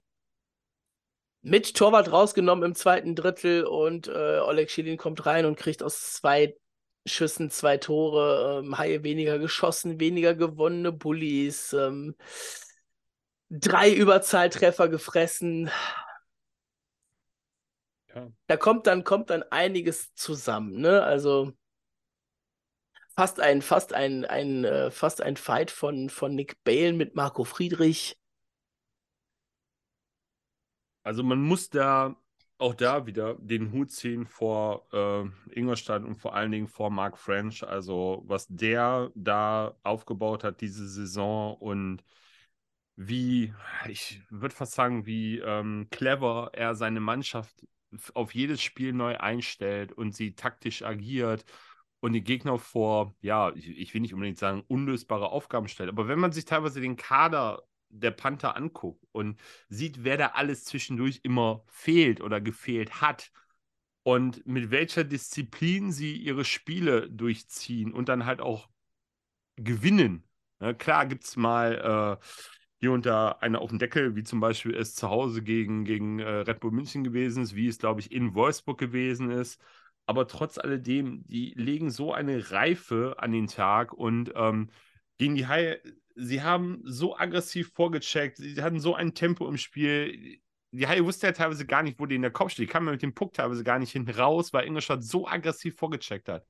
mit Torwart rausgenommen im zweiten Drittel und äh, Oleg Schilin kommt rein und kriegt aus zwei Schüssen zwei Tore, ähm, Haie weniger geschossen, weniger gewonnene Bullies, ähm, drei Überzahltreffer gefressen. Ja. Da kommt dann, kommt dann einiges zusammen, ne? Also fast ein, fast ein, ein, äh, fast ein Fight von, von Nick Bale mit Marco Friedrich. Also man muss da auch da wieder den Hut ziehen vor äh, Ingolstadt und vor allen Dingen vor Mark French. Also was der da aufgebaut hat diese Saison und wie, ich würde fast sagen, wie ähm, clever er seine Mannschaft auf jedes Spiel neu einstellt und sie taktisch agiert und die Gegner vor, ja, ich, will nicht unbedingt sagen, unlösbare Aufgaben stellt. Aber wenn man sich teilweise den Kader der Panther anguckt und sieht, wer da alles zwischendurch immer fehlt oder gefehlt hat und mit welcher Disziplin sie ihre Spiele durchziehen und dann halt auch gewinnen. Ne, klar gibt es mal äh, hier und da eine auf dem Deckel, wie zum Beispiel es zu Hause gegen, gegen äh, Red Bull München gewesen ist, wie es, glaube ich, in Wolfsburg gewesen ist. aber trotz alledem, die legen so eine Reife an den Tag und ähm, gegen die Haie, sie haben so aggressiv vorgecheckt, sie hatten so ein Tempo im Spiel. Die Haie wussten ja teilweise gar nicht, wo die in der Kopf steht. Die kamen mit dem Puck teilweise gar nicht hinten raus, weil Ingolstadt so aggressiv vorgecheckt hat.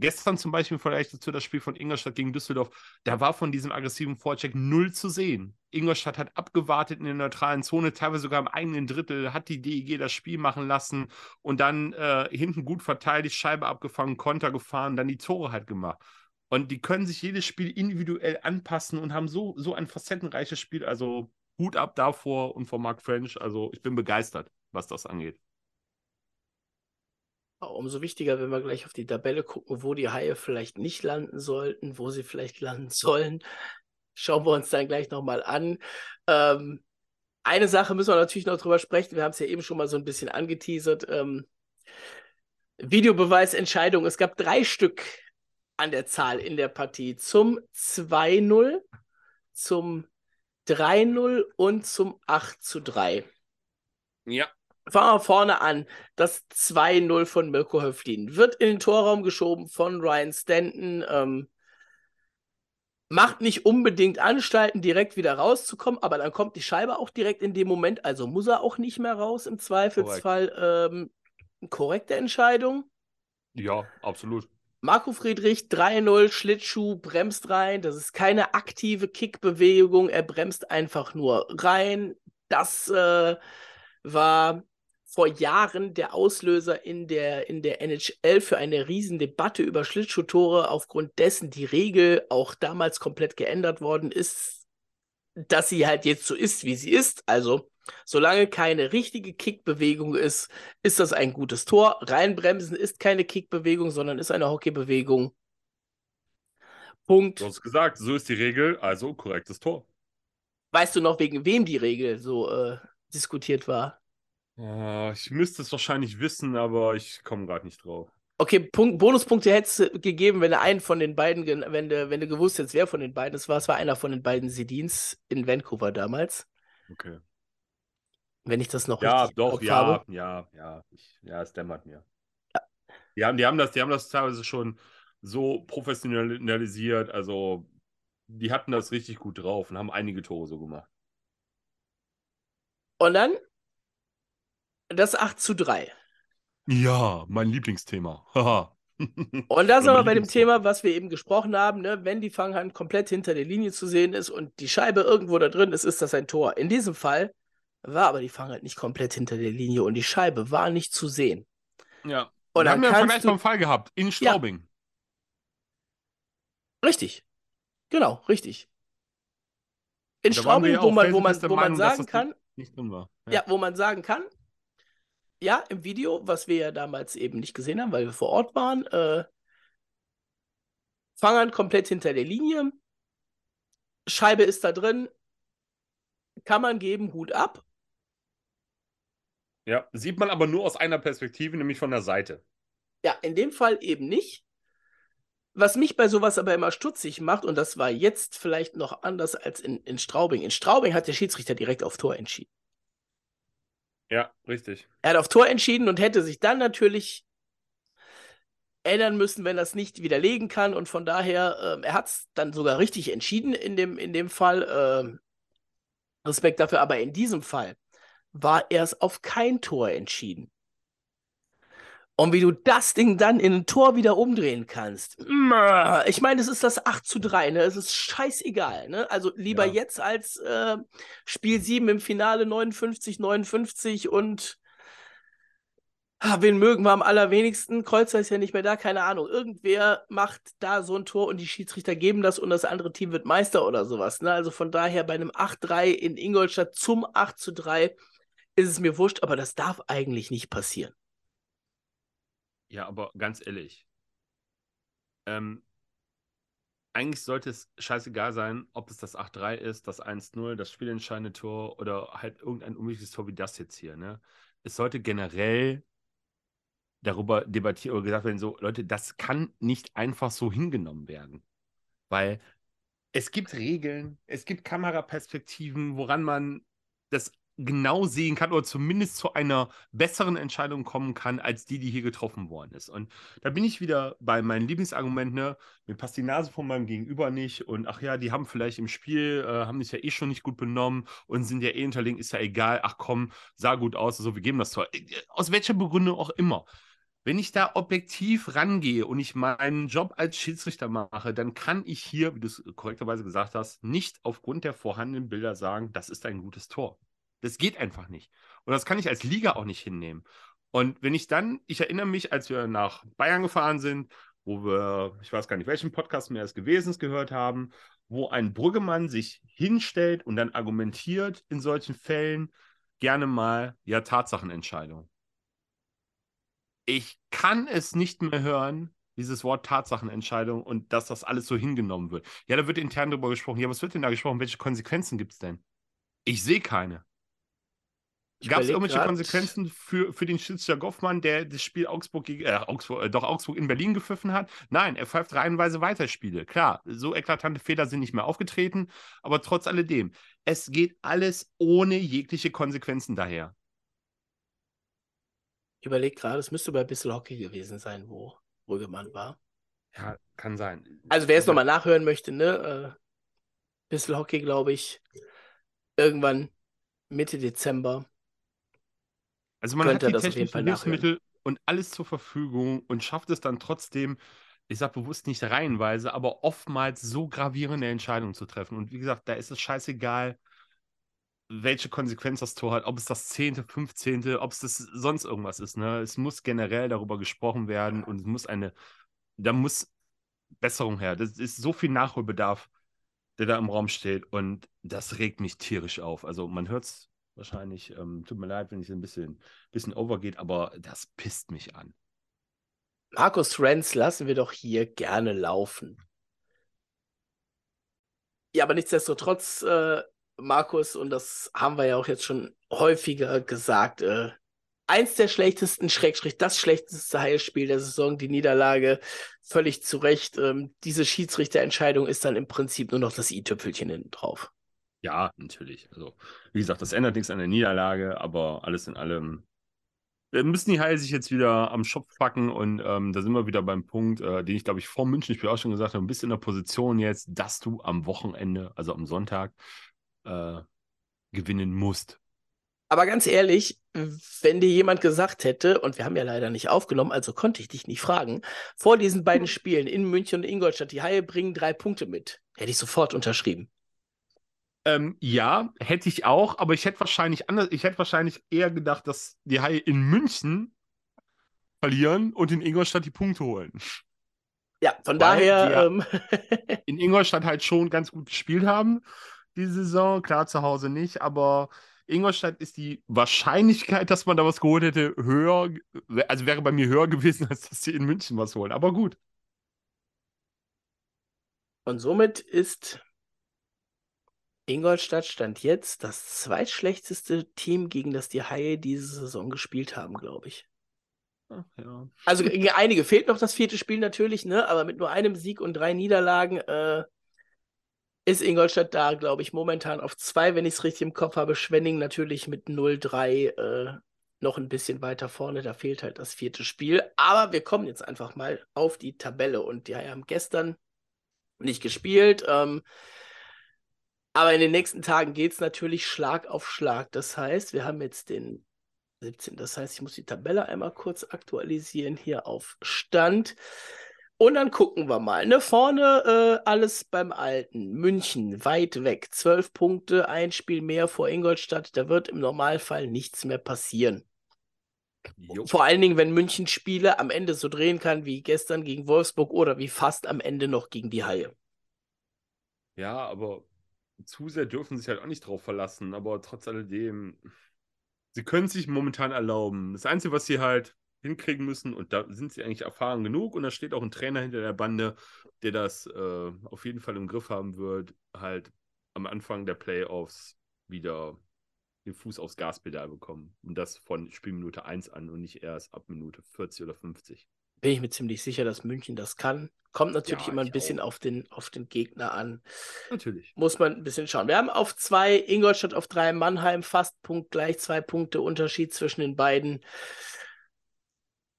Gestern zum Beispiel vielleicht dazu das Spiel von Ingolstadt gegen Düsseldorf, da war von diesem aggressiven Vorcheck null zu sehen. Ingolstadt hat abgewartet in der neutralen Zone, teilweise sogar im eigenen Drittel, hat die DEG das Spiel machen lassen und dann äh, hinten gut verteidigt, Scheibe abgefangen, Konter gefahren, dann die Tore halt gemacht. Und die können sich jedes Spiel individuell anpassen und haben so, so ein facettenreiches Spiel. Also Hut ab davor und von Mark French. Also ich bin begeistert, was das angeht. Umso wichtiger, wenn wir gleich auf die Tabelle gucken, wo die Haie vielleicht nicht landen sollten, wo sie vielleicht landen sollen. Schauen wir uns dann gleich nochmal an. Ähm, eine Sache müssen wir natürlich noch drüber sprechen. Wir haben es ja eben schon mal so ein bisschen angeteasert. Ähm, Videobeweisentscheidung. Es gab drei Stück an der Zahl in der Partie. Zum 2-0, zum 3-0 und zum 8-3. Ja. Fangen wir vorne an. Das 2-0 von Mirko Höflin wird in den Torraum geschoben von Ryan Stanton. Ähm, macht nicht unbedingt Anstalten, direkt wieder rauszukommen, aber dann kommt die Scheibe auch direkt in dem Moment, also muss er auch nicht mehr raus im Zweifelsfall. Ähm, korrekte Entscheidung. Ja, absolut. Marco Friedrich 3-0, Schlittschuh, bremst rein. Das ist keine aktive Kickbewegung. Er bremst einfach nur rein. Das äh, war vor Jahren der Auslöser in der, in der NHL für eine Riesendebatte über Schlittschuhtore, aufgrund dessen die Regel auch damals komplett geändert worden ist, dass sie halt jetzt so ist, wie sie ist. Also, solange keine richtige Kickbewegung ist, ist das ein gutes Tor. Reinbremsen ist keine Kickbewegung, sondern ist eine Hockeybewegung. Punkt. Hast gesagt, so ist die Regel, also korrektes Tor. Weißt du noch, wegen wem die Regel so äh, diskutiert war? Uh, ich müsste es wahrscheinlich wissen, aber ich komme gerade nicht drauf. Okay, Punkt, Bonuspunkte hättest du gegeben, wenn du einen von den beiden, wenn du, wenn du gewusst hättest, wer von den beiden es war. Es war einer von den beiden Sedins in Vancouver damals. Okay. Wenn ich das noch ja, richtig doch, ja, habe. ja, ja, ich, ja, es dämmert mir. Ja. Die haben, die haben das, die haben das teilweise schon so professionalisiert, also die hatten das richtig gut drauf und haben einige Tore so gemacht. Und dann das 8 zu 3. Ja, mein Lieblingsthema. und da sind wir bei dem Thema, was wir eben gesprochen haben, ne? wenn die Fanghand komplett hinter der Linie zu sehen ist und die Scheibe irgendwo da drin ist, ist das ein Tor. In diesem Fall war aber die Fanghand nicht komplett hinter der Linie und die Scheibe war nicht zu sehen. Ja. Und wir haben ja Vergleich du... Fall gehabt, in Straubing. Ja. Richtig. Genau, richtig. In Straubing, wo man, wo man, wo man sagen kann, nicht drin war. Ja. ja, wo man sagen kann, ja, im Video, was wir ja damals eben nicht gesehen haben, weil wir vor Ort waren, äh, Fangern komplett hinter der Linie. Scheibe ist da drin. Kann man geben, Hut ab. Ja, sieht man aber nur aus einer Perspektive, nämlich von der Seite. Ja, in dem Fall eben nicht. Was mich bei sowas aber immer stutzig macht, und das war jetzt vielleicht noch anders als in, in Straubing. In Straubing hat der Schiedsrichter direkt auf Tor entschieden. Ja, richtig. Er hat auf Tor entschieden und hätte sich dann natürlich ändern müssen, wenn er es nicht widerlegen kann. Und von daher, äh, er hat es dann sogar richtig entschieden in dem, in dem Fall. Äh, Respekt dafür, aber in diesem Fall war er es auf kein Tor entschieden. Und wie du das Ding dann in ein Tor wieder umdrehen kannst. Ich meine, es ist das 8 zu 3, ne? Es ist scheißegal, ne? Also lieber ja. jetzt als äh, Spiel 7 im Finale 59, 59 und ah, wen mögen wir am allerwenigsten? Kreuzer ist ja nicht mehr da, keine Ahnung. Irgendwer macht da so ein Tor und die Schiedsrichter geben das und das andere Team wird Meister oder sowas. Ne? Also von daher bei einem 8-3 in Ingolstadt zum 8 zu 3 ist es mir wurscht, aber das darf eigentlich nicht passieren. Ja, aber ganz ehrlich, ähm, eigentlich sollte es scheißegal sein, ob es das 8-3 ist, das 1-0, das spielentscheidende Tor oder halt irgendein unwichtiges Tor wie das jetzt hier. Ne? Es sollte generell darüber debattiert oder gesagt werden, so, Leute, das kann nicht einfach so hingenommen werden. Weil es gibt Regeln, es gibt Kameraperspektiven, woran man das genau sehen kann oder zumindest zu einer besseren Entscheidung kommen kann, als die, die hier getroffen worden ist. Und da bin ich wieder bei meinem Lieblingsargument, ne, mir passt die Nase von meinem Gegenüber nicht und ach ja, die haben vielleicht im Spiel, äh, haben sich ja eh schon nicht gut benommen und sind ja eh hinterlegen, ist ja egal, ach komm, sah gut aus, also wir geben das Tor. Äh, aus welcher Begründung auch immer. Wenn ich da objektiv rangehe und ich meinen Job als Schiedsrichter mache, dann kann ich hier, wie du es korrekterweise gesagt hast, nicht aufgrund der vorhandenen Bilder sagen, das ist ein gutes Tor. Das geht einfach nicht. Und das kann ich als Liga auch nicht hinnehmen. Und wenn ich dann, ich erinnere mich, als wir nach Bayern gefahren sind, wo wir, ich weiß gar nicht, welchen Podcast mehr es gewesen ist, gehört haben, wo ein Brüggemann sich hinstellt und dann argumentiert in solchen Fällen gerne mal, ja, Tatsachenentscheidung. Ich kann es nicht mehr hören, dieses Wort Tatsachenentscheidung und dass das alles so hingenommen wird. Ja, da wird intern darüber gesprochen. Ja, was wird denn da gesprochen? Welche Konsequenzen gibt es denn? Ich sehe keine. Gab es irgendwelche grad... Konsequenzen für, für den Schiedsrichter Goffmann, der das Spiel Augsburg, gegen, äh, Augsburg, äh, doch Augsburg in Berlin gepfiffen hat? Nein, er pfeift reihenweise Weiterspiele. Klar, so eklatante Fehler sind nicht mehr aufgetreten, aber trotz alledem, es geht alles ohne jegliche Konsequenzen daher. Ich überlege gerade, es müsste bei Bissel Hockey gewesen sein, wo Rügemann war. Ja, kann sein. Also wer es nochmal nachhören möchte, ne? Äh, Bissel Hockey, glaube ich, irgendwann Mitte Dezember also man hat die technischen Hilfsmittel und alles zur Verfügung und schafft es dann trotzdem, ich sage bewusst nicht reihenweise, aber oftmals so gravierende Entscheidungen zu treffen. Und wie gesagt, da ist es scheißegal, welche Konsequenz das Tor hat, ob es das 10., 15., ob es das sonst irgendwas ist. Ne? Es muss generell darüber gesprochen werden und es muss eine, da muss Besserung her. Das ist so viel Nachholbedarf, der da im Raum steht und das regt mich tierisch auf. Also man hört es wahrscheinlich. Ähm, tut mir leid, wenn es ein bisschen, bisschen overgeht, aber das pisst mich an. Markus Renz lassen wir doch hier gerne laufen. Ja, aber nichtsdestotrotz, äh, Markus, und das haben wir ja auch jetzt schon häufiger gesagt, äh, eins der schlechtesten, Schrägstrich, das schlechteste Heilspiel der Saison, die Niederlage, völlig zu Recht. Ähm, diese Schiedsrichterentscheidung ist dann im Prinzip nur noch das i-Tüpfelchen hinten drauf. Ja, natürlich. Also, wie gesagt, das ändert nichts an der Niederlage, aber alles in allem äh, müssen die Haie sich jetzt wieder am Schopf packen und ähm, da sind wir wieder beim Punkt, äh, den ich glaube ich vor München ich auch schon gesagt habe, bisschen in der Position jetzt, dass du am Wochenende, also am Sonntag, äh, gewinnen musst. Aber ganz ehrlich, wenn dir jemand gesagt hätte, und wir haben ja leider nicht aufgenommen, also konnte ich dich nicht fragen, vor diesen beiden Spielen in München und Ingolstadt, die Haie bringen drei Punkte mit, hätte ich sofort unterschrieben. Ähm, ja, hätte ich auch, aber ich hätte wahrscheinlich anders, ich hätte wahrscheinlich eher gedacht, dass die Haie in München verlieren und in Ingolstadt die Punkte holen. Ja, von Weil daher. Ähm... in Ingolstadt halt schon ganz gut gespielt haben, diese Saison. Klar, zu Hause nicht, aber Ingolstadt ist die Wahrscheinlichkeit, dass man da was geholt hätte, höher, also wäre bei mir höher gewesen, als dass sie in München was holen. Aber gut. Und somit ist Ingolstadt stand jetzt das zweitschlechteste Team, gegen das die Haie diese Saison gespielt haben, glaube ich. Ach, ja. Also gegen einige fehlt noch das vierte Spiel natürlich, ne? Aber mit nur einem Sieg und drei Niederlagen äh, ist Ingolstadt da, glaube ich, momentan auf zwei, wenn ich es richtig im Kopf habe. Schwenning natürlich mit 0-3 äh, noch ein bisschen weiter vorne. Da fehlt halt das vierte Spiel. Aber wir kommen jetzt einfach mal auf die Tabelle und die Haie haben gestern nicht gespielt. Ähm, aber in den nächsten Tagen geht es natürlich Schlag auf Schlag. Das heißt, wir haben jetzt den 17. Das heißt, ich muss die Tabelle einmal kurz aktualisieren hier auf Stand. Und dann gucken wir mal. Ne, vorne äh, alles beim Alten. München, weit weg. Zwölf Punkte, ein Spiel mehr vor Ingolstadt. Da wird im Normalfall nichts mehr passieren. Jo. Vor allen Dingen, wenn München Spiele am Ende so drehen kann wie gestern gegen Wolfsburg oder wie fast am Ende noch gegen die Haie. Ja, aber zu sehr dürfen sich halt auch nicht drauf verlassen, aber trotz alledem, sie können sich momentan erlauben. Das Einzige, was sie halt hinkriegen müssen, und da sind sie eigentlich erfahren genug, und da steht auch ein Trainer hinter der Bande, der das äh, auf jeden Fall im Griff haben wird, halt am Anfang der Playoffs wieder den Fuß aufs Gaspedal bekommen. Und das von Spielminute 1 an und nicht erst ab Minute 40 oder 50. bin ich mir ziemlich sicher, dass München das kann. Kommt natürlich Ja, immer ein bisschen auch. auf den, auf den Gegner an. Natürlich. Muss man ein bisschen schauen. Wir haben auf zwei Ingolstadt auf drei Mannheim fast punktgleich, zwei Punkte Unterschied zwischen den beiden.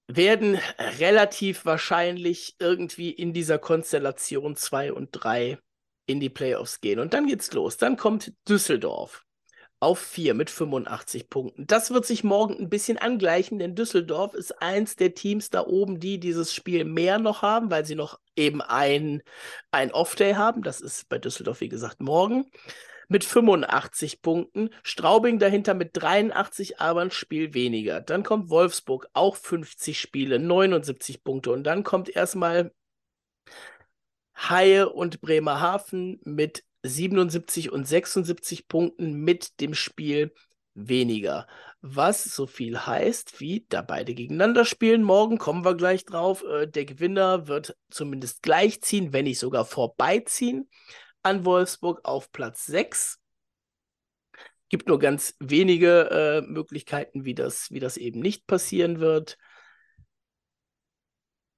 Werden relativ wahrscheinlich irgendwie in dieser Konstellation zwei und drei in die Playoffs gehen. Und dann geht's los. Dann kommt Düsseldorf auf 4 mit 85 Punkten. Das wird sich morgen ein bisschen angleichen, denn Düsseldorf ist eins der Teams da oben, die dieses Spiel mehr noch haben, weil sie noch eben ein, ein Off-Day haben. Das ist bei Düsseldorf, wie gesagt, morgen. Mit 85 Punkten. Straubing dahinter mit 83, aber ein Spiel weniger. Dann kommt Wolfsburg, auch 50 Spiele, 79 Punkte. Und dann kommt erstmal Haie und Bremerhaven mit 77 und 76 Punkten mit dem Spiel weniger. Was so viel heißt, wie da beide gegeneinander spielen. Morgen kommen wir gleich drauf. Äh, der Gewinner wird zumindest gleichziehen, wenn nicht sogar vorbeiziehen an Wolfsburg auf Platz 6. Gibt nur ganz wenige äh, Möglichkeiten, wie das, wie das eben nicht passieren wird.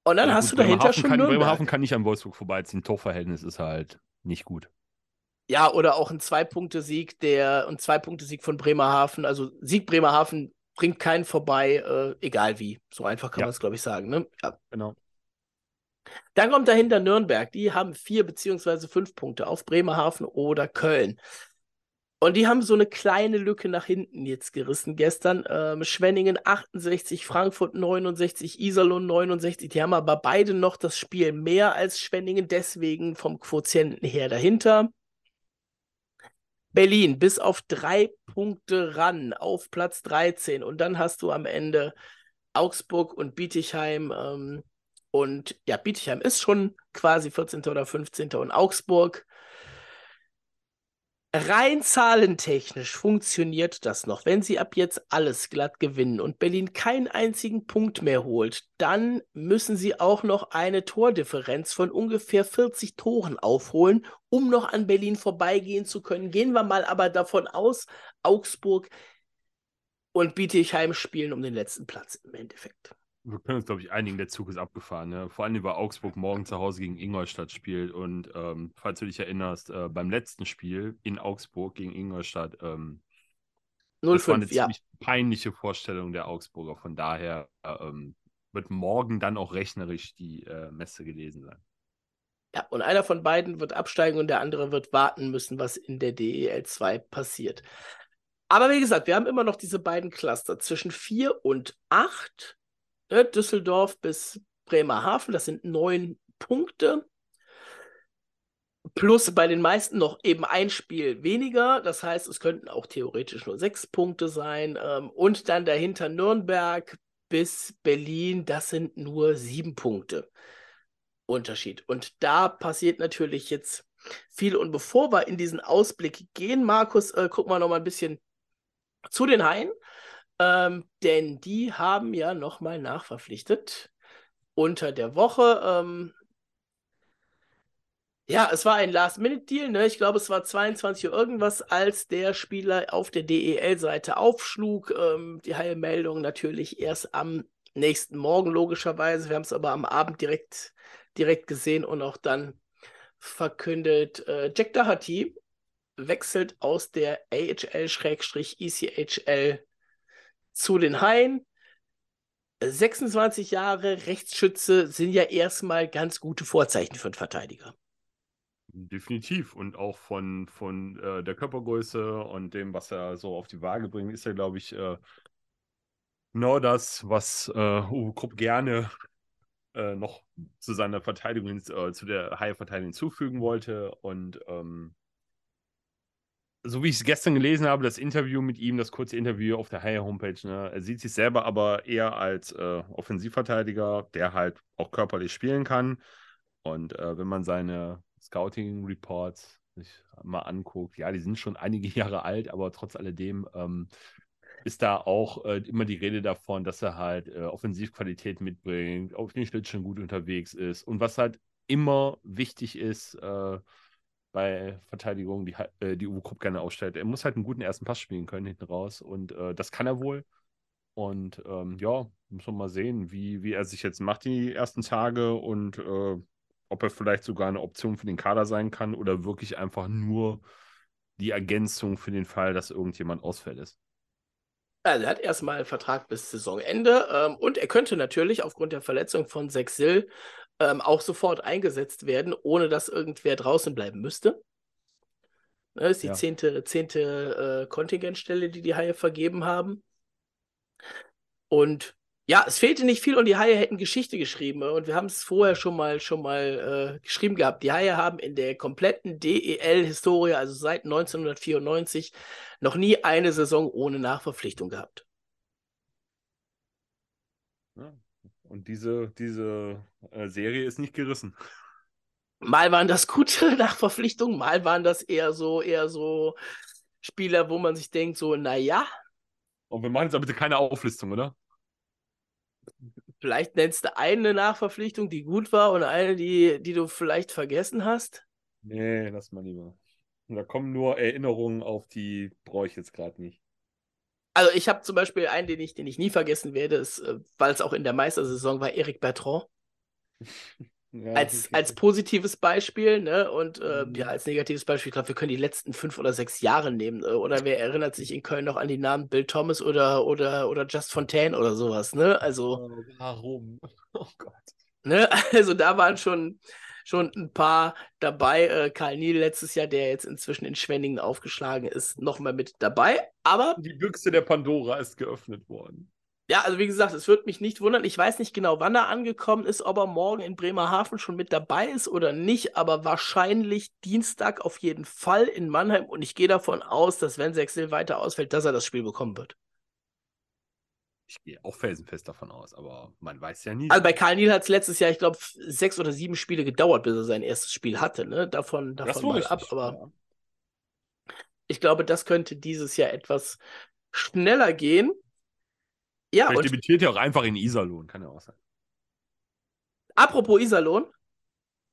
Und dann Ja, hast gut, du dahinter Bremerhaven schon kann, Nürnberg. Bremerhaven kann nicht an Wolfsburg vorbeiziehen. Torverhältnis ist halt nicht gut. Ja, oder auch ein Zwei-Punkte-Sieg, der ein Zwei-Punkte-Sieg von Bremerhaven. Also Sieg Bremerhaven bringt keinen vorbei, äh, egal wie. So einfach kann Ja. man es, glaube ich, sagen. Ne? Ja. Genau. Dann kommt dahinter Nürnberg. Die haben vier beziehungsweise fünf Punkte auf Bremerhaven oder Köln. Und die haben so eine kleine Lücke nach hinten jetzt gerissen gestern. Ähm, Schwenningen 68, Frankfurt 69, Iserlohn 69. Die haben aber beide noch das Spiel mehr als Schwenningen, deswegen vom Quotienten her dahinter. Berlin bis auf drei Punkte ran auf Platz 13. Und dann hast du am Ende Augsburg und Bietigheim. Ähm, und ja, Bietigheim ist schon quasi 14. oder 15. und Augsburg. Rein zahlentechnisch funktioniert das noch. Wenn sie ab jetzt alles glatt gewinnen und Berlin keinen einzigen Punkt mehr holt, dann müssen sie auch noch eine Tordifferenz von ungefähr 40 Toren aufholen, um noch an Berlin vorbeigehen zu können. Gehen wir mal aber davon aus, Augsburg und Bietigheim spielen um den letzten Platz im Endeffekt. Wir können uns, glaube ich, einigen, der Zug ist abgefahren. Ne? Vor allem, weil Augsburg morgen zu Hause gegen Ingolstadt spielt. Und ähm, falls du dich erinnerst, äh, beim letzten Spiel in Augsburg gegen Ingolstadt, ähm, das war eine 0-5, ja. ziemlich peinliche Vorstellung der Augsburger. Von daher äh, wird morgen dann auch rechnerisch die äh, Messe gelesen sein. Ja, und einer von beiden wird absteigen und der andere wird warten müssen, was in der DEL 2 passiert. Aber wie gesagt, wir haben immer noch diese beiden Cluster zwischen 4 und 8. Ne, Düsseldorf bis Bremerhaven, das sind neun Punkte. Plus bei den meisten noch eben ein Spiel weniger. Das heißt, es könnten auch theoretisch nur sechs Punkte sein. Ähm, und dann dahinter Nürnberg bis Berlin, das sind nur sieben Punkte Unterschied. Und da passiert natürlich jetzt viel. Und bevor wir in diesen Ausblick gehen, Markus, äh, gucken wir noch mal ein bisschen zu den Haien. Ähm, denn die haben ja nochmal nachverpflichtet unter der Woche. Ähm, ja, es war ein Last-Minute-Deal. Ne? Ich glaube, es war 22 Uhr irgendwas, als der Spieler auf der DEL-Seite aufschlug. Ähm, die Heilmeldung natürlich erst am nächsten Morgen, logischerweise. Wir haben es aber am Abend direkt, direkt gesehen und auch dann verkündet. Äh, Jack Doherty wechselt aus der AHL-ECHL zu den Haien. 26 Jahre Rechtsschütze sind ja erstmal ganz gute Vorzeichen für einen Verteidiger. Definitiv. Und auch von, von äh, der Körpergröße und dem, was er so auf die Waage bringt, ist er, glaube ich, äh, genau das, was äh, Uwe Krupp gerne äh, noch zu seiner Verteidigung, äh, zu der Haie-Verteidigung hinzufügen wollte. Und ähm, so wie ich es gestern gelesen habe, das Interview mit ihm, das kurze Interview auf der Haie-Homepage, ne, er sieht sich selber aber eher als äh, Offensivverteidiger, der halt auch körperlich spielen kann. Und äh, wenn man seine Scouting-Reports sich mal anguckt, ja, die sind schon einige Jahre alt, aber trotz alledem ähm, ist da auch äh, immer die Rede davon, dass er halt äh, Offensivqualität mitbringt, auf den Schlittschuhen gut unterwegs ist. Und was halt immer wichtig ist äh, bei Verteidigung, die, äh, die Uwe Krupp gerne ausstellt, er muss halt einen guten ersten Pass spielen können hinten raus. Und äh, das kann er wohl. Und ähm, ja, muss man mal sehen, wie, wie er sich jetzt macht die ersten Tage und äh, ob er vielleicht sogar eine Option für den Kader sein kann oder wirklich einfach nur die Ergänzung für den Fall, dass irgendjemand ausfällt ist. Also er hat erstmal einen Vertrag bis Saisonende ähm, und er könnte natürlich aufgrund der Verletzung von Sexil ähm, auch sofort eingesetzt werden, ohne dass irgendwer draußen bleiben müsste. Das ist die ja. zehnte, zehnte äh, Kontingentstelle, die die Haie vergeben haben. Und ja, es fehlte nicht viel und die Haie hätten Geschichte geschrieben. Und wir haben es vorher schon mal, schon mal äh, geschrieben gehabt. Die Haie haben in der kompletten DEL-Historie, also seit 1994, noch nie eine Saison ohne Nachverpflichtung gehabt. Ja. Und diese, diese äh, Serie ist nicht gerissen. Mal waren das gute Nachverpflichtungen, mal waren das eher so, eher so Spieler, wo man sich denkt, so, naja. Und wir machen jetzt aber bitte keine Auflistung, oder? Vielleicht nennst du eine Nachverpflichtung, die gut war und eine, die, die du vielleicht vergessen hast? Nee, lass mal lieber. Da kommen nur Erinnerungen auf, die brauche ich jetzt gerade nicht. Also ich habe zum Beispiel einen, den ich, den ich nie vergessen werde, äh, weil es auch in der Meistersaison war, Eric Bertrand. Ja, als, als positives Beispiel, ne? Und äh, mhm. ja, als negatives Beispiel, ich glaube, wir können die letzten fünf oder sechs Jahre nehmen. Äh, oder wer erinnert sich in Köln noch an die Namen Bill Thomas oder, oder, oder Just Fontaine oder sowas, ne? Also. Oh, warum? Oh Gott. Ne? Also da waren schon, schon ein paar dabei. Äh, Karl Niel letztes Jahr, der jetzt inzwischen in Schwenningen aufgeschlagen ist, nochmal mit dabei. Aber. Die Büchse der Pandora ist geöffnet worden. Ja, also wie gesagt, es würde mich nicht wundern. Ich weiß nicht genau, wann er angekommen ist, ob er morgen in Bremerhaven schon mit dabei ist oder nicht, aber wahrscheinlich Dienstag auf jeden Fall in Mannheim und ich gehe davon aus, dass wenn Sechsel weiter ausfällt, dass er das Spiel bekommen wird. Ich gehe auch felsenfest davon aus, aber man weiß ja nie. Also bei Karl Niel hat es letztes Jahr, ich glaube, sechs oder sieben Spiele gedauert, bis er sein erstes Spiel hatte. Ne? Davon, davon mal ab, aber ja. ich glaube, das könnte dieses Jahr etwas schneller gehen. Ja, Vielleicht und debütiert ja auch einfach in Iserlohn, kann ja auch sein. Apropos Iserlohn,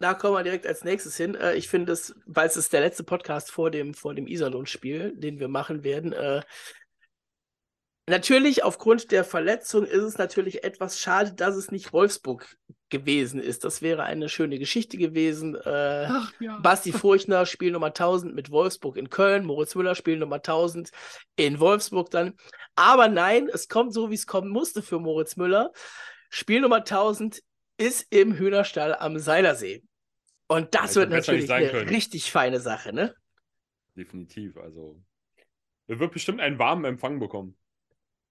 da kommen wir direkt als nächstes hin. Äh, ich finde es, weil es ist der letzte Podcast vor dem, vor dem Iserlohn-Spiel, den wir machen werden. Äh, natürlich, aufgrund der Verletzung ist es natürlich etwas schade, dass es nicht Wolfsburg gewesen ist. Das wäre eine schöne Geschichte gewesen. Äh, Ach, ja. Basti Furchner, Spiel Nummer 1000 mit Wolfsburg in Köln, Moritz Müller, Spiel Nummer 1000 in Wolfsburg dann. Aber nein, es kommt so, wie es kommen musste für Moritz Müller. Spiel Nummer 1000 ist im Hühnerstall am Seilersee. Und das ja, wird natürlich eine können. richtig feine Sache, ne? Definitiv. Also, er wird bestimmt einen warmen Empfang bekommen.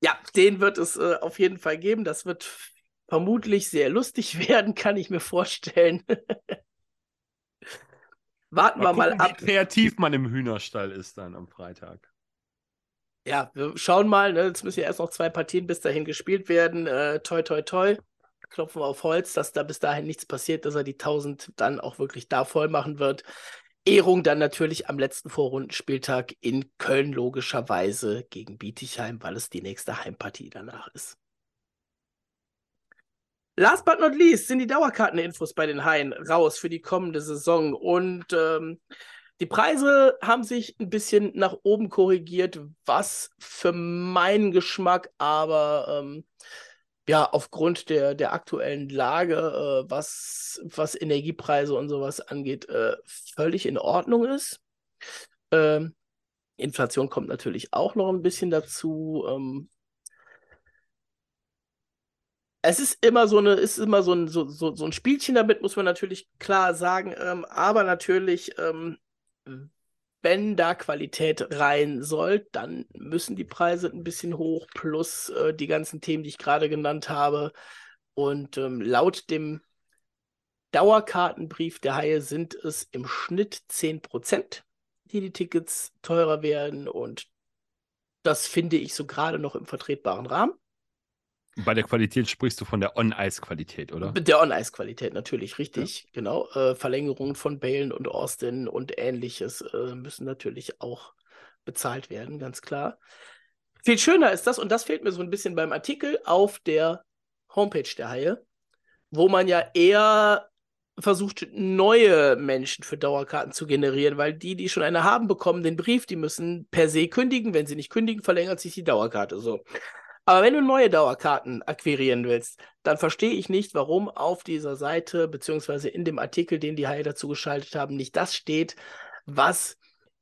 Ja, den wird es äh, auf jeden Fall geben. Das wird vermutlich sehr lustig werden, kann ich mir vorstellen. Warten mal wir gucken, mal ab. Wie kreativ man im Hühnerstall ist dann am Freitag. Ja, wir schauen mal. Ne? Jetzt müssen ja erst noch zwei Partien bis dahin gespielt werden. Äh, toi, toi, toi. Klopfen wir auf Holz, dass da bis dahin nichts passiert, dass er die 1000 dann auch wirklich da voll machen wird. Ehrung dann natürlich am letzten Vorrundenspieltag in Köln logischerweise gegen Bietigheim, weil es die nächste Heimpartie danach ist. Last but not least sind die Dauerkarteninfos bei den Haien raus für die kommende Saison. Und ähm, die Preise haben sich ein bisschen nach oben korrigiert, was für meinen Geschmack aber ähm, ja aufgrund der, der aktuellen Lage, äh, was, was Energiepreise und sowas angeht, äh, völlig in Ordnung ist. Ähm, Inflation kommt natürlich auch noch ein bisschen dazu. Ähm, es ist immer so eine, ist immer so ein, so, so, so ein Spielchen damit, muss man natürlich klar sagen. Ähm, aber natürlich, ähm, wenn da Qualität rein soll, dann müssen die Preise ein bisschen hoch, plus äh, die ganzen Themen, die ich gerade genannt habe. Und ähm, laut dem Dauerkartenbrief der Haie sind es im Schnitt 10%, die die Tickets teurer werden. Und das finde ich so gerade noch im vertretbaren Rahmen. Bei der Qualität sprichst du von der On-Ice-Qualität, oder? Der On-Ice-Qualität, natürlich, richtig, ja. genau. Äh, Verlängerungen von Balen und Austin und ähnliches äh, müssen natürlich auch bezahlt werden, ganz klar. Viel schöner ist das, und das fehlt mir so ein bisschen beim Artikel auf der Homepage der Haie, wo man ja eher versucht, neue Menschen für Dauerkarten zu generieren, weil die, die schon eine haben, bekommen den Brief, die müssen per se kündigen. Wenn sie nicht kündigen, verlängert sich die Dauerkarte so. Aber wenn du neue Dauerkarten akquirieren willst, dann verstehe ich nicht, warum auf dieser Seite, beziehungsweise in dem Artikel, den die Haie dazu geschaltet haben, nicht das steht, was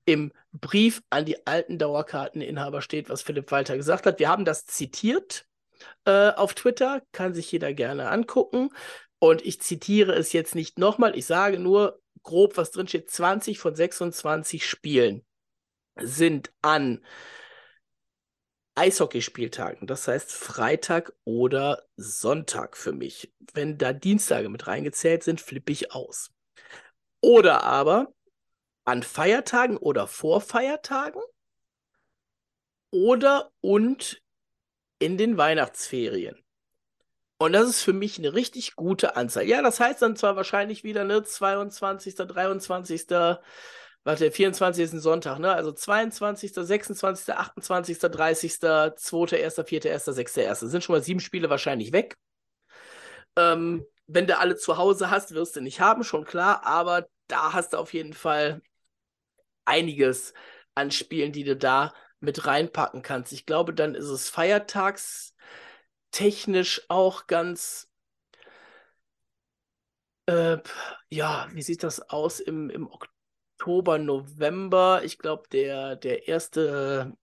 im Brief an die alten Dauerkarteninhaber steht, was Philipp Walter gesagt hat. Wir haben das zitiert äh, auf Twitter, kann sich jeder gerne angucken. Und ich zitiere es jetzt nicht nochmal, ich sage nur grob, was drin steht. 20 von 26 Spielen sind an Eishockeyspieltagen, das heißt Freitag oder Sonntag für mich. Wenn da Dienstage mit reingezählt sind, flippe ich aus. Oder aber an Feiertagen oder vor Feiertagen oder und in den Weihnachtsferien. Und das ist für mich eine richtig gute Anzahl. Ja, das heißt dann zwar wahrscheinlich wieder, ne, 22., 23., warte, 24. ist ein Sonntag, ne? Also 22., 26., 28., 30., 2., 1., 4., 1., 6., 1. Sind schon mal sieben Spiele wahrscheinlich weg. Ähm, wenn du alle zu Hause hast, wirst du nicht haben, schon klar, aber da hast du auf jeden Fall einiges an Spielen, die du da mit reinpacken kannst. Ich glaube, dann ist es feiertagstechnisch auch ganz. Äh, ja, wie sieht das aus im, im Oktober, November? Ich glaube, der, der erste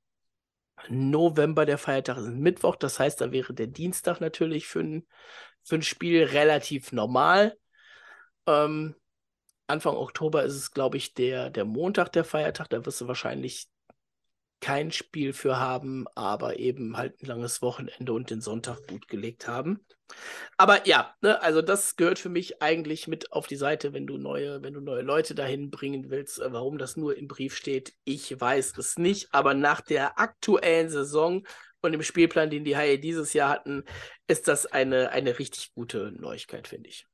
November, der Feiertag ist Mittwoch. Das heißt, da wäre der Dienstag natürlich für ein, für ein Spiel relativ normal. Ähm, Anfang Oktober ist es, glaube ich, der, der Montag, der Feiertag. Da wirst du wahrscheinlich kein Spiel für haben, aber eben halt ein langes Wochenende und den Sonntag gut gelegt haben. Aber ja, ne, also das gehört für mich eigentlich mit auf die Seite, wenn du neue, wenn du neue Leute dahin bringen willst. Äh, warum das nur im Brief steht, ich weiß es nicht. Aber nach der aktuellen Saison und dem Spielplan, den die Haie dieses Jahr hatten, ist das eine, eine richtig gute Neuigkeit, finde ich.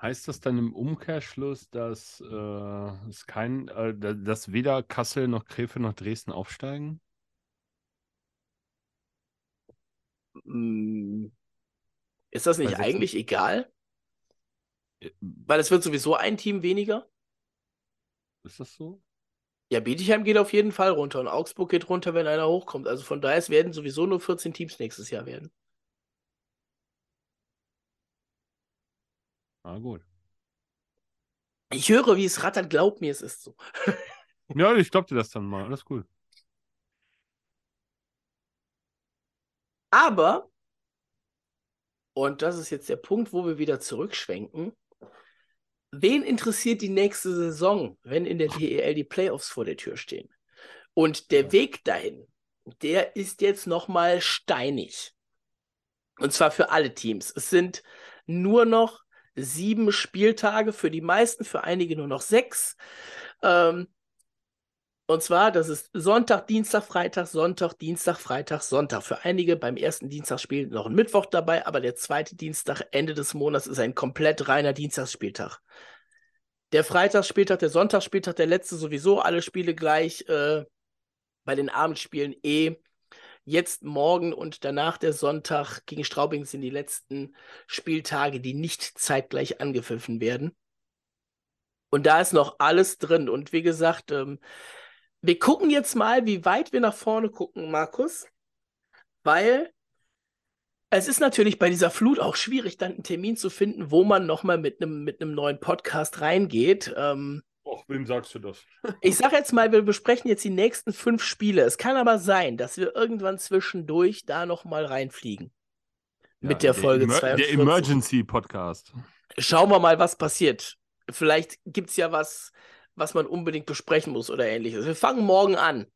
Heißt das dann im Umkehrschluss, dass äh, es kein, äh, dass weder Kassel noch Krefeld noch Dresden aufsteigen? Hm. Ist das nicht eigentlich nicht... egal? Weil es wird sowieso ein Team weniger. Ist das so? Ja, Bietigheim geht auf jeden Fall runter und Augsburg geht runter, wenn einer hochkommt. Also von daher, es werden sowieso nur 14 Teams nächstes Jahr werden. Ah, gut. Ich höre, wie es rattert, glaub mir, es ist so. ja, ich glaub dir das dann mal. Alles cool. Aber, und das ist jetzt der Punkt, wo wir wieder zurückschwenken, wen interessiert die nächste Saison, wenn in der DEL die Playoffs vor der Tür stehen? Und der Weg dahin, der ist jetzt nochmal steinig. Und zwar für alle Teams. Es sind nur noch sieben Spieltage, für die meisten, für einige nur noch sechs. Ähm, und zwar, das ist Sonntag, Dienstag, Freitag, Sonntag, Dienstag, Freitag, Sonntag. Für einige beim ersten Dienstagsspiel noch ein Mittwoch dabei, aber der zweite Dienstag, Ende des Monats, ist ein komplett reiner Dienstagsspieltag. Der Freitagsspieltag, der Sonntagsspieltag, der letzte sowieso, alle Spiele gleich. Äh, bei den Abendspielen eh Jetzt morgen und danach der Sonntag gegen Straubing sind die letzten Spieltage, die nicht zeitgleich angepfiffen werden. Und da ist noch alles drin. Und wie gesagt, ähm, wir gucken jetzt mal, wie weit wir nach vorne gucken, Markus. Weil es ist natürlich bei dieser Flut auch schwierig, dann einen Termin zu finden, wo man nochmal mit einem mit neuen Podcast reingeht. Ähm, Och, wem sagst du das? ich sage jetzt mal, wir besprechen jetzt die nächsten fünf Spiele. Es kann aber sein, dass wir irgendwann zwischendurch da nochmal reinfliegen. Ja, mit der, der Folge Emer 42. Der Emergency Podcast. Schauen wir mal, was passiert. Vielleicht gibt es ja was, was man unbedingt besprechen muss oder ähnliches. Wir fangen morgen an.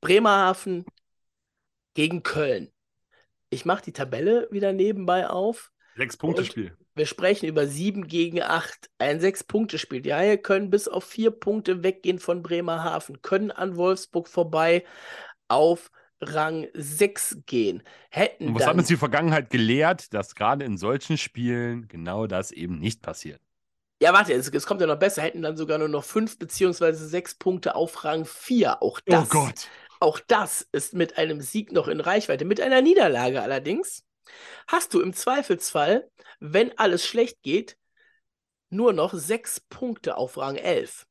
Bremerhaven gegen Köln. Ich mache die Tabelle wieder nebenbei auf. Sechs-Punkte-Spiel. Wir sprechen über sieben gegen acht. Ein Sechs-Punkte-Spiel. Die Haie können bis auf vier Punkte weggehen von Bremerhaven, können an Wolfsburg vorbei auf Rang 6 gehen. Hätten Und was dann... hat uns die Vergangenheit gelehrt, dass gerade in solchen Spielen genau das eben nicht passiert? Ja, warte, es, es, kommt ja noch besser. Hätten dann sogar nur noch fünf beziehungsweise sechs Punkte auf Rang 4. Auch oh das, oh Gott. Auch das ist mit einem Sieg noch in Reichweite. Mit einer Niederlage allerdings hast du im Zweifelsfall, wenn alles schlecht geht, nur noch sechs Punkte auf Rang 11.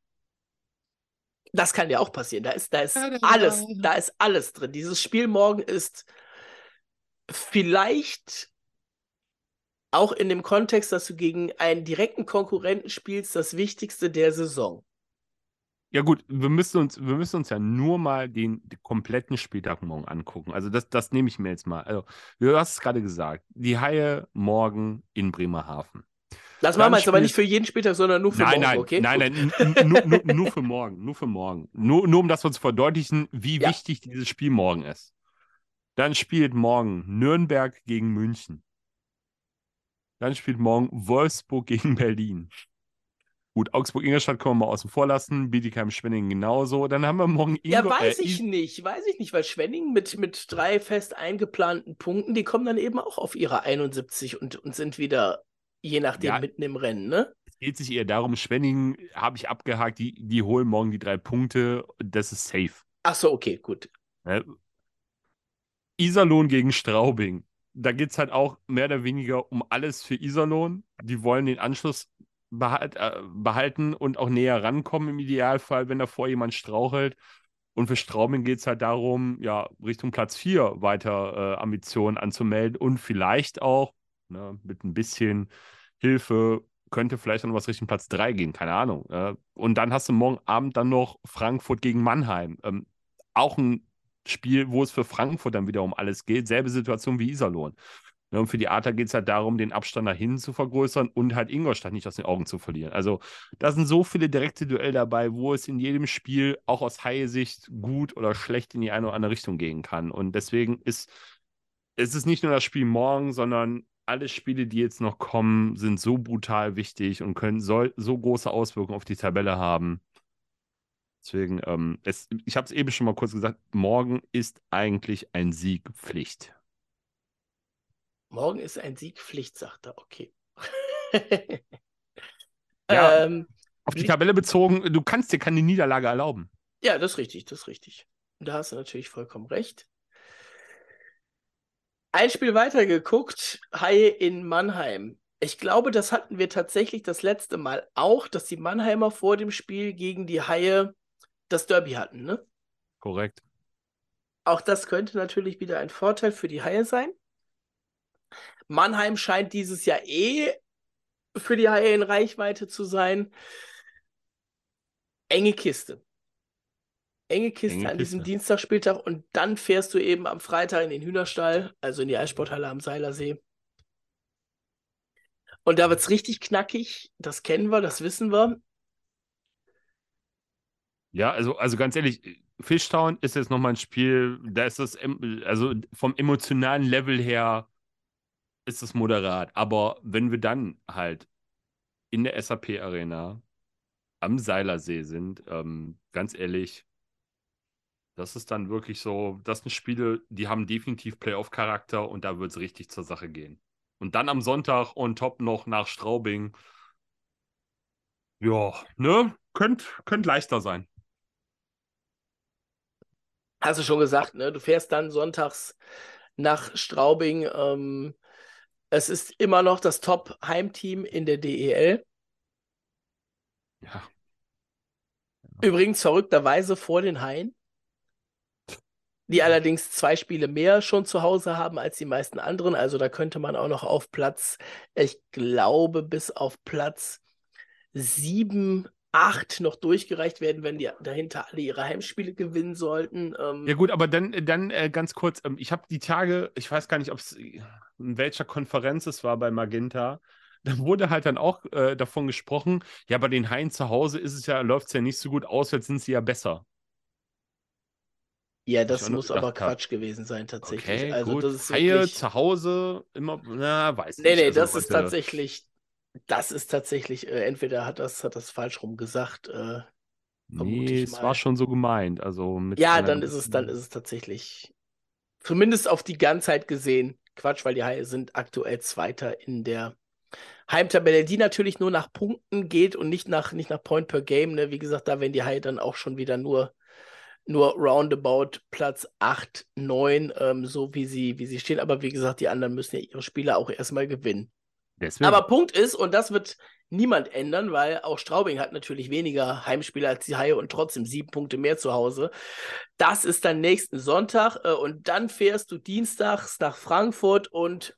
Das kann ja auch passieren. Da ist, da ist alles, da ist alles drin. Dieses Spiel morgen ist vielleicht auch in dem Kontext, dass du gegen einen direkten Konkurrenten spielst, das Wichtigste der Saison. Ja, gut, wir müssen uns, wir müssen uns ja nur mal den, den kompletten Spieltag morgen angucken. Also, das, das nehme ich mir jetzt mal. Also, du hast es gerade gesagt, die Haie morgen in Bremerhaven. Das machen wir jetzt aber nicht für jeden Spieltag, sondern nur für nein, morgen, nein, okay? Nein, nein, nur, nur, nur, für morgen. Nur für morgen. Nur, nur um das uns verdeutlichen, wie Ja. wichtig dieses Spiel morgen ist. Dann spielt morgen Nürnberg gegen München. Dann spielt morgen Wolfsburg gegen Berlin. Gut, Augsburg-Ingolstadt können wir mal außen vor lassen, Bietigheim-Schwenningen genauso. Dann haben wir morgen Ja, Ingo- weiß äh, ich nicht, weiß ich nicht, weil Schwenning mit, mit drei fest eingeplanten Punkten, die kommen dann eben auch auf ihre 71 und, und sind wieder, je nachdem, Ja. mitten im Rennen, ne? Es geht sich eher darum, Schwenningen habe ich abgehakt, die, die holen morgen die drei Punkte. Das ist safe. Ach so, okay, gut. Ne? Iserlohn gegen Straubing. Da geht es halt auch mehr oder weniger um alles für Iserlohn. Die wollen den Anschluss behalten und auch näher rankommen im Idealfall, wenn davor jemand strauchelt. Und für Straubing geht es halt darum, ja, Richtung Platz 4 weiter äh, Ambitionen anzumelden und vielleicht auch ne, mit ein bisschen Hilfe könnte vielleicht noch was Richtung Platz 3 gehen, keine Ahnung. Äh, und dann hast du morgen Abend dann noch Frankfurt gegen Mannheim. Ähm, auch ein Spiel, wo es für Frankfurt dann wieder um alles geht. Selbe Situation wie Iserlohn. Ja, und für die Adler geht es halt darum, den Abstand nach hinten zu vergrößern und halt Ingolstadt nicht aus den Augen zu verlieren. Also, da sind so viele direkte Duelle dabei, wo es in jedem Spiel auch aus Haie-Sicht gut oder schlecht in die eine oder andere Richtung gehen kann. Und deswegen ist es ist nicht nur das Spiel morgen, sondern alle Spiele, die jetzt noch kommen, sind so brutal wichtig und können so, so große Auswirkungen auf die Tabelle haben. Deswegen, ähm, es, ich habe es eben schon mal kurz gesagt, morgen ist eigentlich ein Sieg Pflicht. Morgen ist ein Sieg Pflicht, sagt er, okay. Ja. ähm, Auf die Tabelle bezogen, du kannst dir keine Niederlage erlauben. ja, das ist richtig, das ist richtig. Da hast du natürlich vollkommen recht. Ein Spiel weiter geguckt, Haie in Mannheim. Ich glaube, das hatten wir tatsächlich das letzte Mal auch, dass die Mannheimer vor dem Spiel gegen die Haie das Derby hatten, ne? Korrekt. Auch das könnte natürlich wieder ein Vorteil für die Haie sein. Mannheim scheint dieses Jahr eh für die Haie in Reichweite zu sein. Enge Kiste. Enge Kiste Enge an diesem Kiste. Dienstagspieltag und dann fährst du eben am Freitag in den Hühnerstall, also in die Eissporthalle am Seilersee. Und da wird es richtig knackig. Das kennen wir, das wissen wir. Ja, also, also ganz ehrlich, Fishtown ist jetzt nochmal ein Spiel, da ist das, also vom emotionalen Level her ist es moderat. Aber wenn wir dann halt in der SAP-Arena am Seilersee sind, ähm, ganz ehrlich, das ist dann wirklich so, das sind Spiele, die haben definitiv Playoff-Charakter und da wird es richtig zur Sache gehen. Und dann am Sonntag on top noch nach Straubing. Ja, ne? Könnte könnt leichter sein. Hast du schon gesagt, ne? Du fährst dann sonntags nach Straubing. Ähm, es ist immer noch das Top-Heimteam in der DEL. Ja. Übrigens verrückterweise vor den Haien, die allerdings zwei Spiele mehr schon zu Hause haben als die meisten anderen. Also da könnte man auch noch auf Platz, ich glaube, bis auf Platz 7, 8 noch durchgereicht werden, wenn die dahinter alle ihre Heimspiele gewinnen sollten. Ähm, Ja gut, aber dann, dann äh, ganz kurz, ähm, ich habe die Tage, ich weiß gar nicht, ob es in welcher Konferenz es war bei Magenta, da wurde halt dann auch äh, davon gesprochen, ja, bei den Haien zu Hause ist es ja, läuft es ja nicht so gut, auswärts sind sie ja besser. ja, das muss aber. Quatsch gewesen sein, tatsächlich. Okay, also gut. das ist Haie wirklich... zu Hause immer, na, weiß Nee, nicht. nee, Also, das ist tatsächlich, das ist tatsächlich, äh, entweder hat das, hat das falsch rum gesagt. Äh, Nee, ich es mal. war schon so gemeint. Also ja, dann ist es, dann ist es tatsächlich, zumindest auf die Ganzheit gesehen, Quatsch, weil die Haie sind aktuell Zweiter in der Heimtabelle, die natürlich nur nach Punkten geht und nicht nach, nicht nach Point per Game. Ne? Wie gesagt, da werden die Haie dann auch schon wieder nur, nur roundabout Platz 8, 9, ähm, so wie sie, wie sie stehen. Aber wie gesagt, die anderen müssen ja ihre Spiele auch erstmal gewinnen. Deswegen. Aber Punkt ist, und das wird niemand ändern, weil auch Straubing hat natürlich weniger Heimspiele als die Haie und trotzdem sieben Punkte mehr zu Hause. Das ist dann nächsten Sonntag äh, und dann fährst du dienstags nach Frankfurt und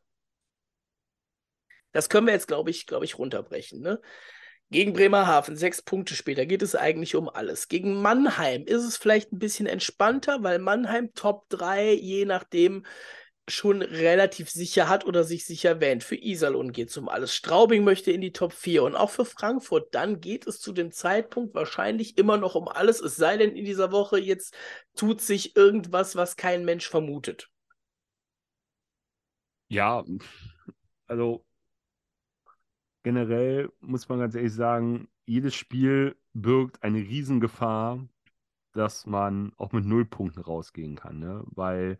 das können wir jetzt, glaube ich, glaube ich, runterbrechen. Ne? Gegen Bremerhaven, sechs Punkte später, geht es eigentlich um alles. Gegen Mannheim ist es vielleicht ein bisschen entspannter, weil Mannheim Top 3, je nachdem, schon relativ sicher hat oder sich sicher wähnt. Für Iserlohn geht es um alles. Straubing möchte in die Top 4 und auch für Frankfurt. Dann geht es zu dem Zeitpunkt wahrscheinlich immer noch um alles, es sei denn, in dieser Woche jetzt tut sich irgendwas, was kein Mensch vermutet. Ja, also generell muss man ganz ehrlich sagen, jedes Spiel birgt eine Riesengefahr, dass man auch mit Nullpunkten rausgehen kann, ne? weil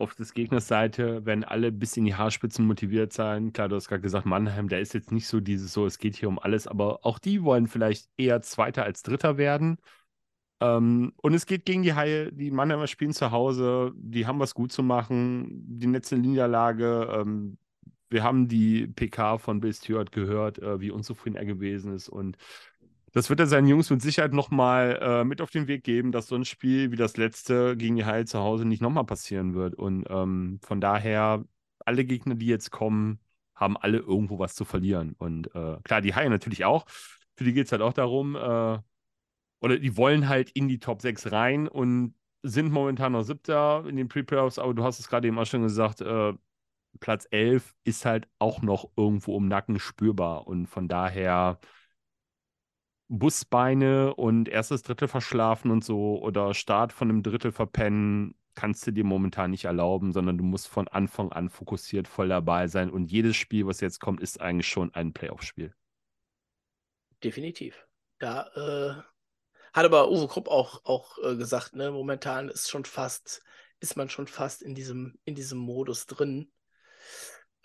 auf des Gegners Seite werden alle bis in die Haarspitzen motiviert sein. Klar, du hast gerade gesagt, Mannheim, der ist jetzt nicht so dieses so, es geht hier um alles, aber auch die wollen vielleicht eher Zweiter als Dritter werden. Ähm, und es geht gegen die Haie, die Mannheimer spielen zu Hause, die haben was gut zu machen, die letzte Niederlage. Ähm, wir haben die PK von Bill Stewart gehört, äh, wie unzufrieden er gewesen ist und das wird er seinen Jungs mit Sicherheit nochmal äh, mit auf den Weg geben, dass so ein Spiel wie das letzte gegen die Haie zu Hause nicht nochmal passieren wird. Und ähm, von daher, alle Gegner, die jetzt kommen, haben alle irgendwo was zu verlieren. Und äh, klar, die Haie natürlich auch. Für die geht es halt auch darum, äh, oder die wollen halt in die Top 6 rein und sind momentan noch siebter in den Pre-Playoffs, aber du hast es gerade eben auch schon gesagt, äh, Platz 11 ist halt auch noch irgendwo im Nacken spürbar. Und von daher Busbeine und erstes Drittel verschlafen und so oder Start von einem Drittel verpennen, kannst du dir momentan nicht erlauben, sondern du musst von Anfang an fokussiert voll dabei sein. Und jedes Spiel, was jetzt kommt, ist eigentlich schon ein Playoff-Spiel. Definitiv. Da äh, hat aber Uwe Krupp auch, auch äh, gesagt, ne, momentan ist schon fast, ist man schon fast in diesem, in diesem Modus drin.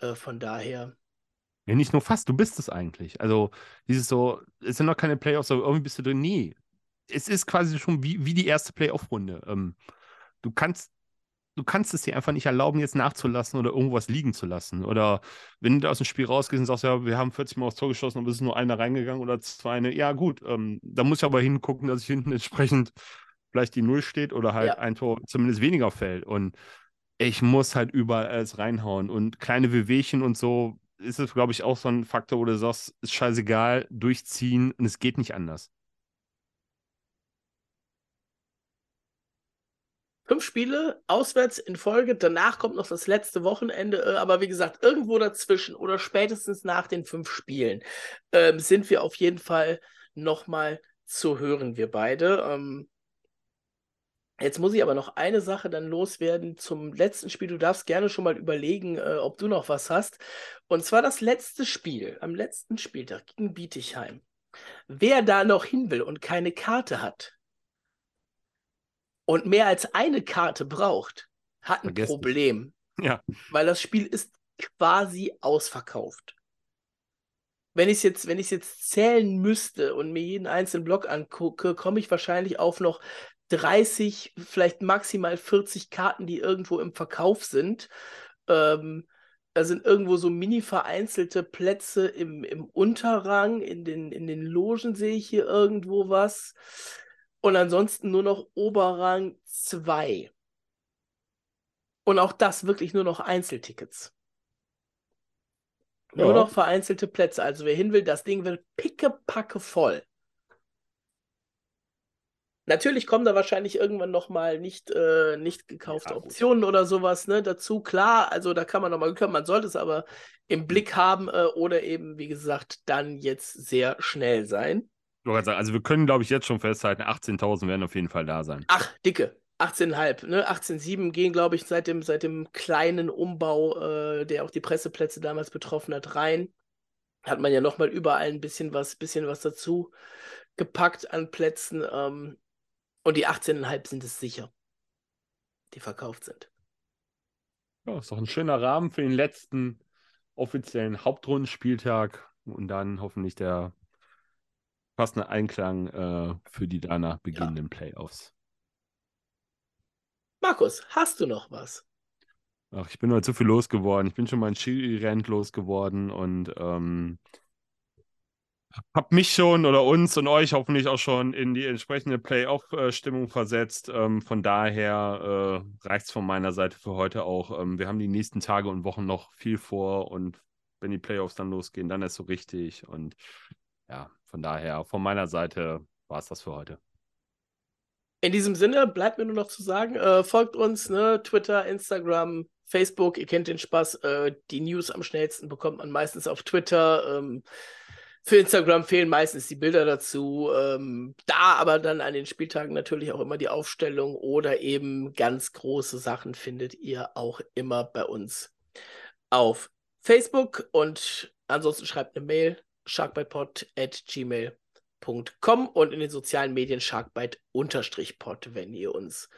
Äh, von daher ja, nicht nur fast, du bist es eigentlich. Also, dieses so, es sind noch keine Playoffs, aber irgendwie bist du drin. Nee. Es ist quasi schon wie, wie die erste Playoff-Runde. Ähm, du kannst, du kannst es dir einfach nicht erlauben, jetzt nachzulassen oder irgendwas liegen zu lassen. Oder wenn du aus dem Spiel rausgehst und sagst, ja, wir haben 40 Mal aufs Tor geschossen und es ist nur einer reingegangen oder zwei, eine, ja, gut, ähm, da muss ich aber hingucken, dass ich hinten entsprechend vielleicht die Null steht oder halt ja. ein Tor zumindest weniger fällt. Und ich muss halt überall alles reinhauen und kleine Wehwehchen und so ist es, glaube ich, auch so ein Faktor, wo du sagst, ist scheißegal, durchziehen und es geht nicht anders. Fünf Spiele auswärts in Folge, danach kommt noch das letzte Wochenende, äh, aber wie gesagt, irgendwo dazwischen oder spätestens nach den fünf Spielen ähm, sind wir auf jeden Fall nochmal zu hören, wir beide. Ähm, Jetzt muss ich aber noch eine Sache dann loswerden zum letzten Spiel. Du darfst gerne schon mal überlegen, äh, ob du noch was hast. Und zwar das letzte Spiel, am letzten Spieltag gegen Bietigheim. Wer da noch hin will und keine Karte hat und mehr als eine Karte braucht, hat ein Vergessen. Problem. Ja. Weil das Spiel ist quasi ausverkauft. Wenn ich es jetzt, jetzt zählen müsste und mir jeden einzelnen Block angucke, komme ich wahrscheinlich auf noch 30, vielleicht maximal 40 Karten, die irgendwo im Verkauf sind. Ähm, da sind irgendwo so mini vereinzelte Plätze im, im Unterrang, in den, in den Logen sehe ich hier irgendwo was. Und ansonsten nur noch Oberrang 2. Und auch das wirklich nur noch Einzeltickets. Ja. Nur noch vereinzelte Plätze. Also wer hin will, das Ding wird pickepacke voll. Natürlich kommen da wahrscheinlich irgendwann nochmal nicht, äh, nicht gekaufte ja, Optionen oder sowas ne, dazu. Klar, also da kann man nochmal kommen, man sollte es aber im Blick haben äh, oder eben, wie gesagt, dann jetzt sehr schnell sein. Also wir können, glaube ich, jetzt schon festhalten, 18.000 werden auf jeden Fall da sein. Ach, dicke. 18,5, ne? 18,7 gehen, glaube ich, seit dem, seit dem kleinen Umbau, äh, der auch die Presseplätze damals betroffen hat, rein. Hat man ja nochmal überall ein bisschen was, bisschen was dazu gepackt an Plätzen. Ähm, und die 18,5 sind es sicher, die verkauft sind. Ja, ist doch ein schöner Rahmen für den letzten offiziellen Hauptrundenspieltag und dann hoffentlich der passende Einklang äh, für die danach beginnenden ja. Playoffs. Markus, hast du noch was? Ach, ich bin heute zu viel losgeworden. Ich bin schon mal ein Ski-Rent losgeworden und ähm, Hab mich schon oder uns und euch hoffentlich auch schon in die entsprechende Playoff-Stimmung versetzt. Ähm, von daher äh, reicht es von meiner Seite für heute auch. Ähm, wir haben die nächsten Tage und Wochen noch viel vor und wenn die Playoffs dann losgehen, dann ist so richtig. Und ja, von daher, von meiner Seite war es das für heute. In diesem Sinne bleibt mir nur noch zu sagen, äh, folgt uns, ne? Twitter, Instagram, Facebook, ihr kennt den Spaß. Äh, die News am schnellsten bekommt man meistens auf Twitter. Ähm, für Instagram fehlen meistens die Bilder dazu. Ähm, da aber dann an den Spieltagen natürlich auch immer die Aufstellung oder eben ganz große Sachen findet ihr auch immer bei uns auf Facebook und ansonsten schreibt eine Mail sharkbitepod@gmail.com und in den sozialen Medien sharkbite-pod, wenn ihr uns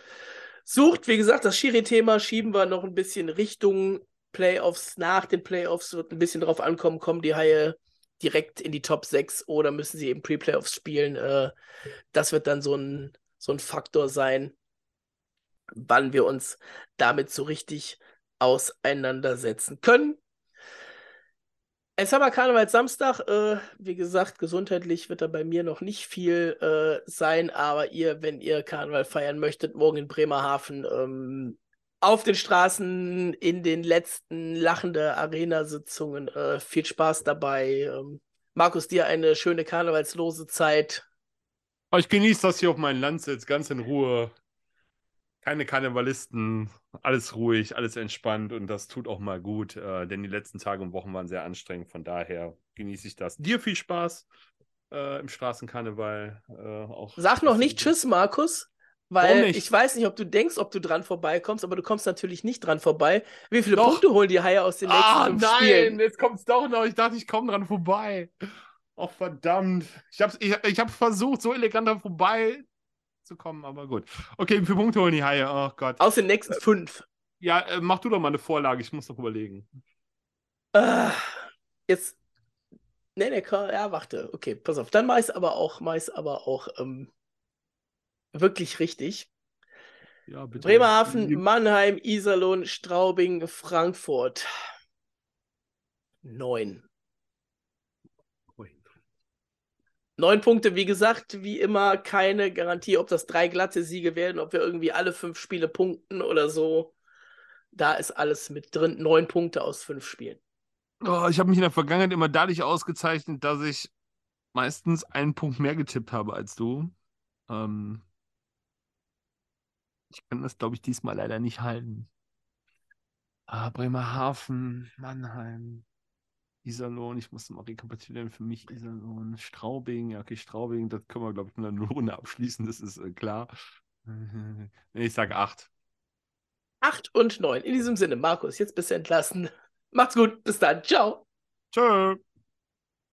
sucht. Wie gesagt, das Schiri-Thema schieben wir noch ein bisschen Richtung Playoffs. Nach den Playoffs wird ein bisschen drauf ankommen, kommen die Haie direkt in die Top 6 oder müssen sie eben Pre-Playoffs spielen. Äh, das wird dann so ein, so ein Faktor sein, wann wir uns damit so richtig auseinandersetzen können. Es haben wir Karneval Samstag. Äh, wie gesagt, gesundheitlich wird da bei mir noch nicht viel äh, sein, aber ihr, wenn ihr Karneval feiern möchtet, morgen in Bremerhaven, ähm, auf den Straßen, in den letzten lachende Arena-Sitzungen, äh, viel Spaß dabei. Ähm, Markus, dir eine schöne karnevalslose Zeit. Ich genieße das hier auf meinen Landsitz, ganz in Ruhe keine Karnevalisten, alles ruhig, alles entspannt und das tut auch mal gut, äh, denn die letzten Tage und Wochen waren sehr anstrengend. Von daher genieße ich das. Dir viel Spaß äh, im Straßenkarneval. Äh, auch Sag noch nicht Tschüss, Markus. Weil ich weiß nicht, ob du denkst, ob du dran vorbeikommst, aber du kommst natürlich nicht dran vorbei. Wie viele doch. Punkte holen die Haie aus den nächsten ah, fünf nein, Spielen? nein, jetzt kommt es doch noch. Ich dachte, ich komme dran vorbei. Oh, verdammt. Ich habe ich, ich hab versucht, so elegant dran vorbei zu kommen, aber gut. Okay, wie viele Punkte holen die Haie? Oh Gott. Aus den nächsten äh, fünf. Ja, äh, mach du doch mal eine Vorlage, ich muss noch überlegen. Äh, jetzt. Nee, nee, ja, warte. Okay, pass auf. Dann mach ich aber auch, mach aber auch ähm, wirklich richtig. Ja. Bremerhaven, Mannheim, Iserlohn, Straubing, Frankfurt. Neun. Neun Punkte, wie gesagt, wie immer keine Garantie, ob das drei glatte Siege werden, ob wir irgendwie alle fünf Spiele punkten oder so. Da ist alles mit drin. Neun Punkte aus fünf Spielen. Oh, ich habe mich in der Vergangenheit immer dadurch ausgezeichnet, dass ich meistens einen Punkt mehr getippt habe als du. Ähm ich kann das, glaube ich, diesmal leider nicht halten. Ah, Bremerhaven, Mannheim, Iserlohn, ich muss mal rekapitulieren, für mich Iserlohn, Straubing, ja, okay, Straubing, das können wir, glaube ich, in einer Runde abschließen, das ist äh, klar. Ich sage acht. Acht und neun. In diesem Sinne, Markus, jetzt bist du entlassen. Macht's gut, bis dann, ciao. Tschö.